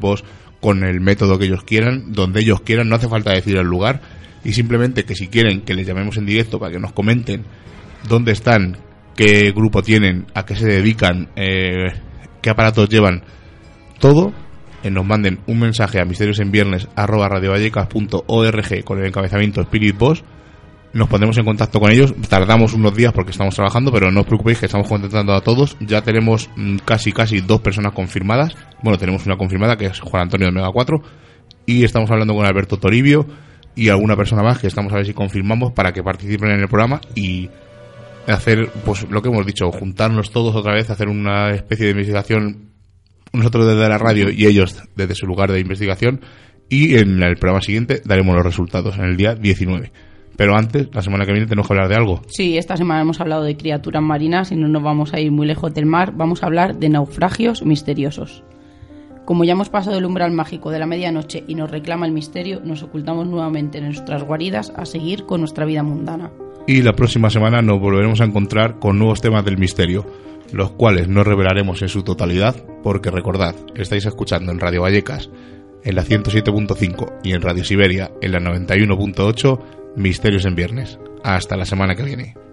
con el método que ellos quieran, donde ellos quieran, no hace falta decir el lugar, y simplemente que si quieren que les llamemos en directo para que nos comenten dónde están, qué grupo tienen, a qué se dedican, eh, qué aparatos llevan, todo, eh, nos manden un mensaje a misterios en viernes arroba radiovallecas.org con el encabezamiento Spirit Boss nos pondremos en contacto con ellos. Tardamos unos días porque estamos trabajando, pero no os preocupéis que estamos contactando a todos. Ya tenemos mm, casi, casi dos personas confirmadas. Bueno, tenemos una confirmada que es Juan Antonio de Mega 4. Y estamos hablando con Alberto Toribio y alguna persona más que estamos a ver si confirmamos para que participen en el programa y hacer, pues lo que hemos dicho, juntarnos todos otra vez, hacer una especie de investigación, nosotros desde la radio y ellos desde su lugar de investigación. Y en el programa siguiente daremos los resultados, en el día 19. Pero antes, la semana que viene, tenemos que hablar de algo. Sí, esta semana hemos hablado de criaturas marinas y no nos vamos a ir muy lejos del mar. Vamos a hablar de naufragios misteriosos. Como ya hemos pasado el umbral mágico de la medianoche y nos reclama el misterio, nos ocultamos nuevamente en nuestras guaridas a seguir con nuestra vida mundana. Y la próxima semana nos volveremos a encontrar con nuevos temas del misterio, los cuales no revelaremos en su totalidad, porque recordad, estáis escuchando en Radio Vallecas, en la 107.5 y en Radio Siberia, en la 91.8, Misterios en Viernes. Hasta la semana que viene.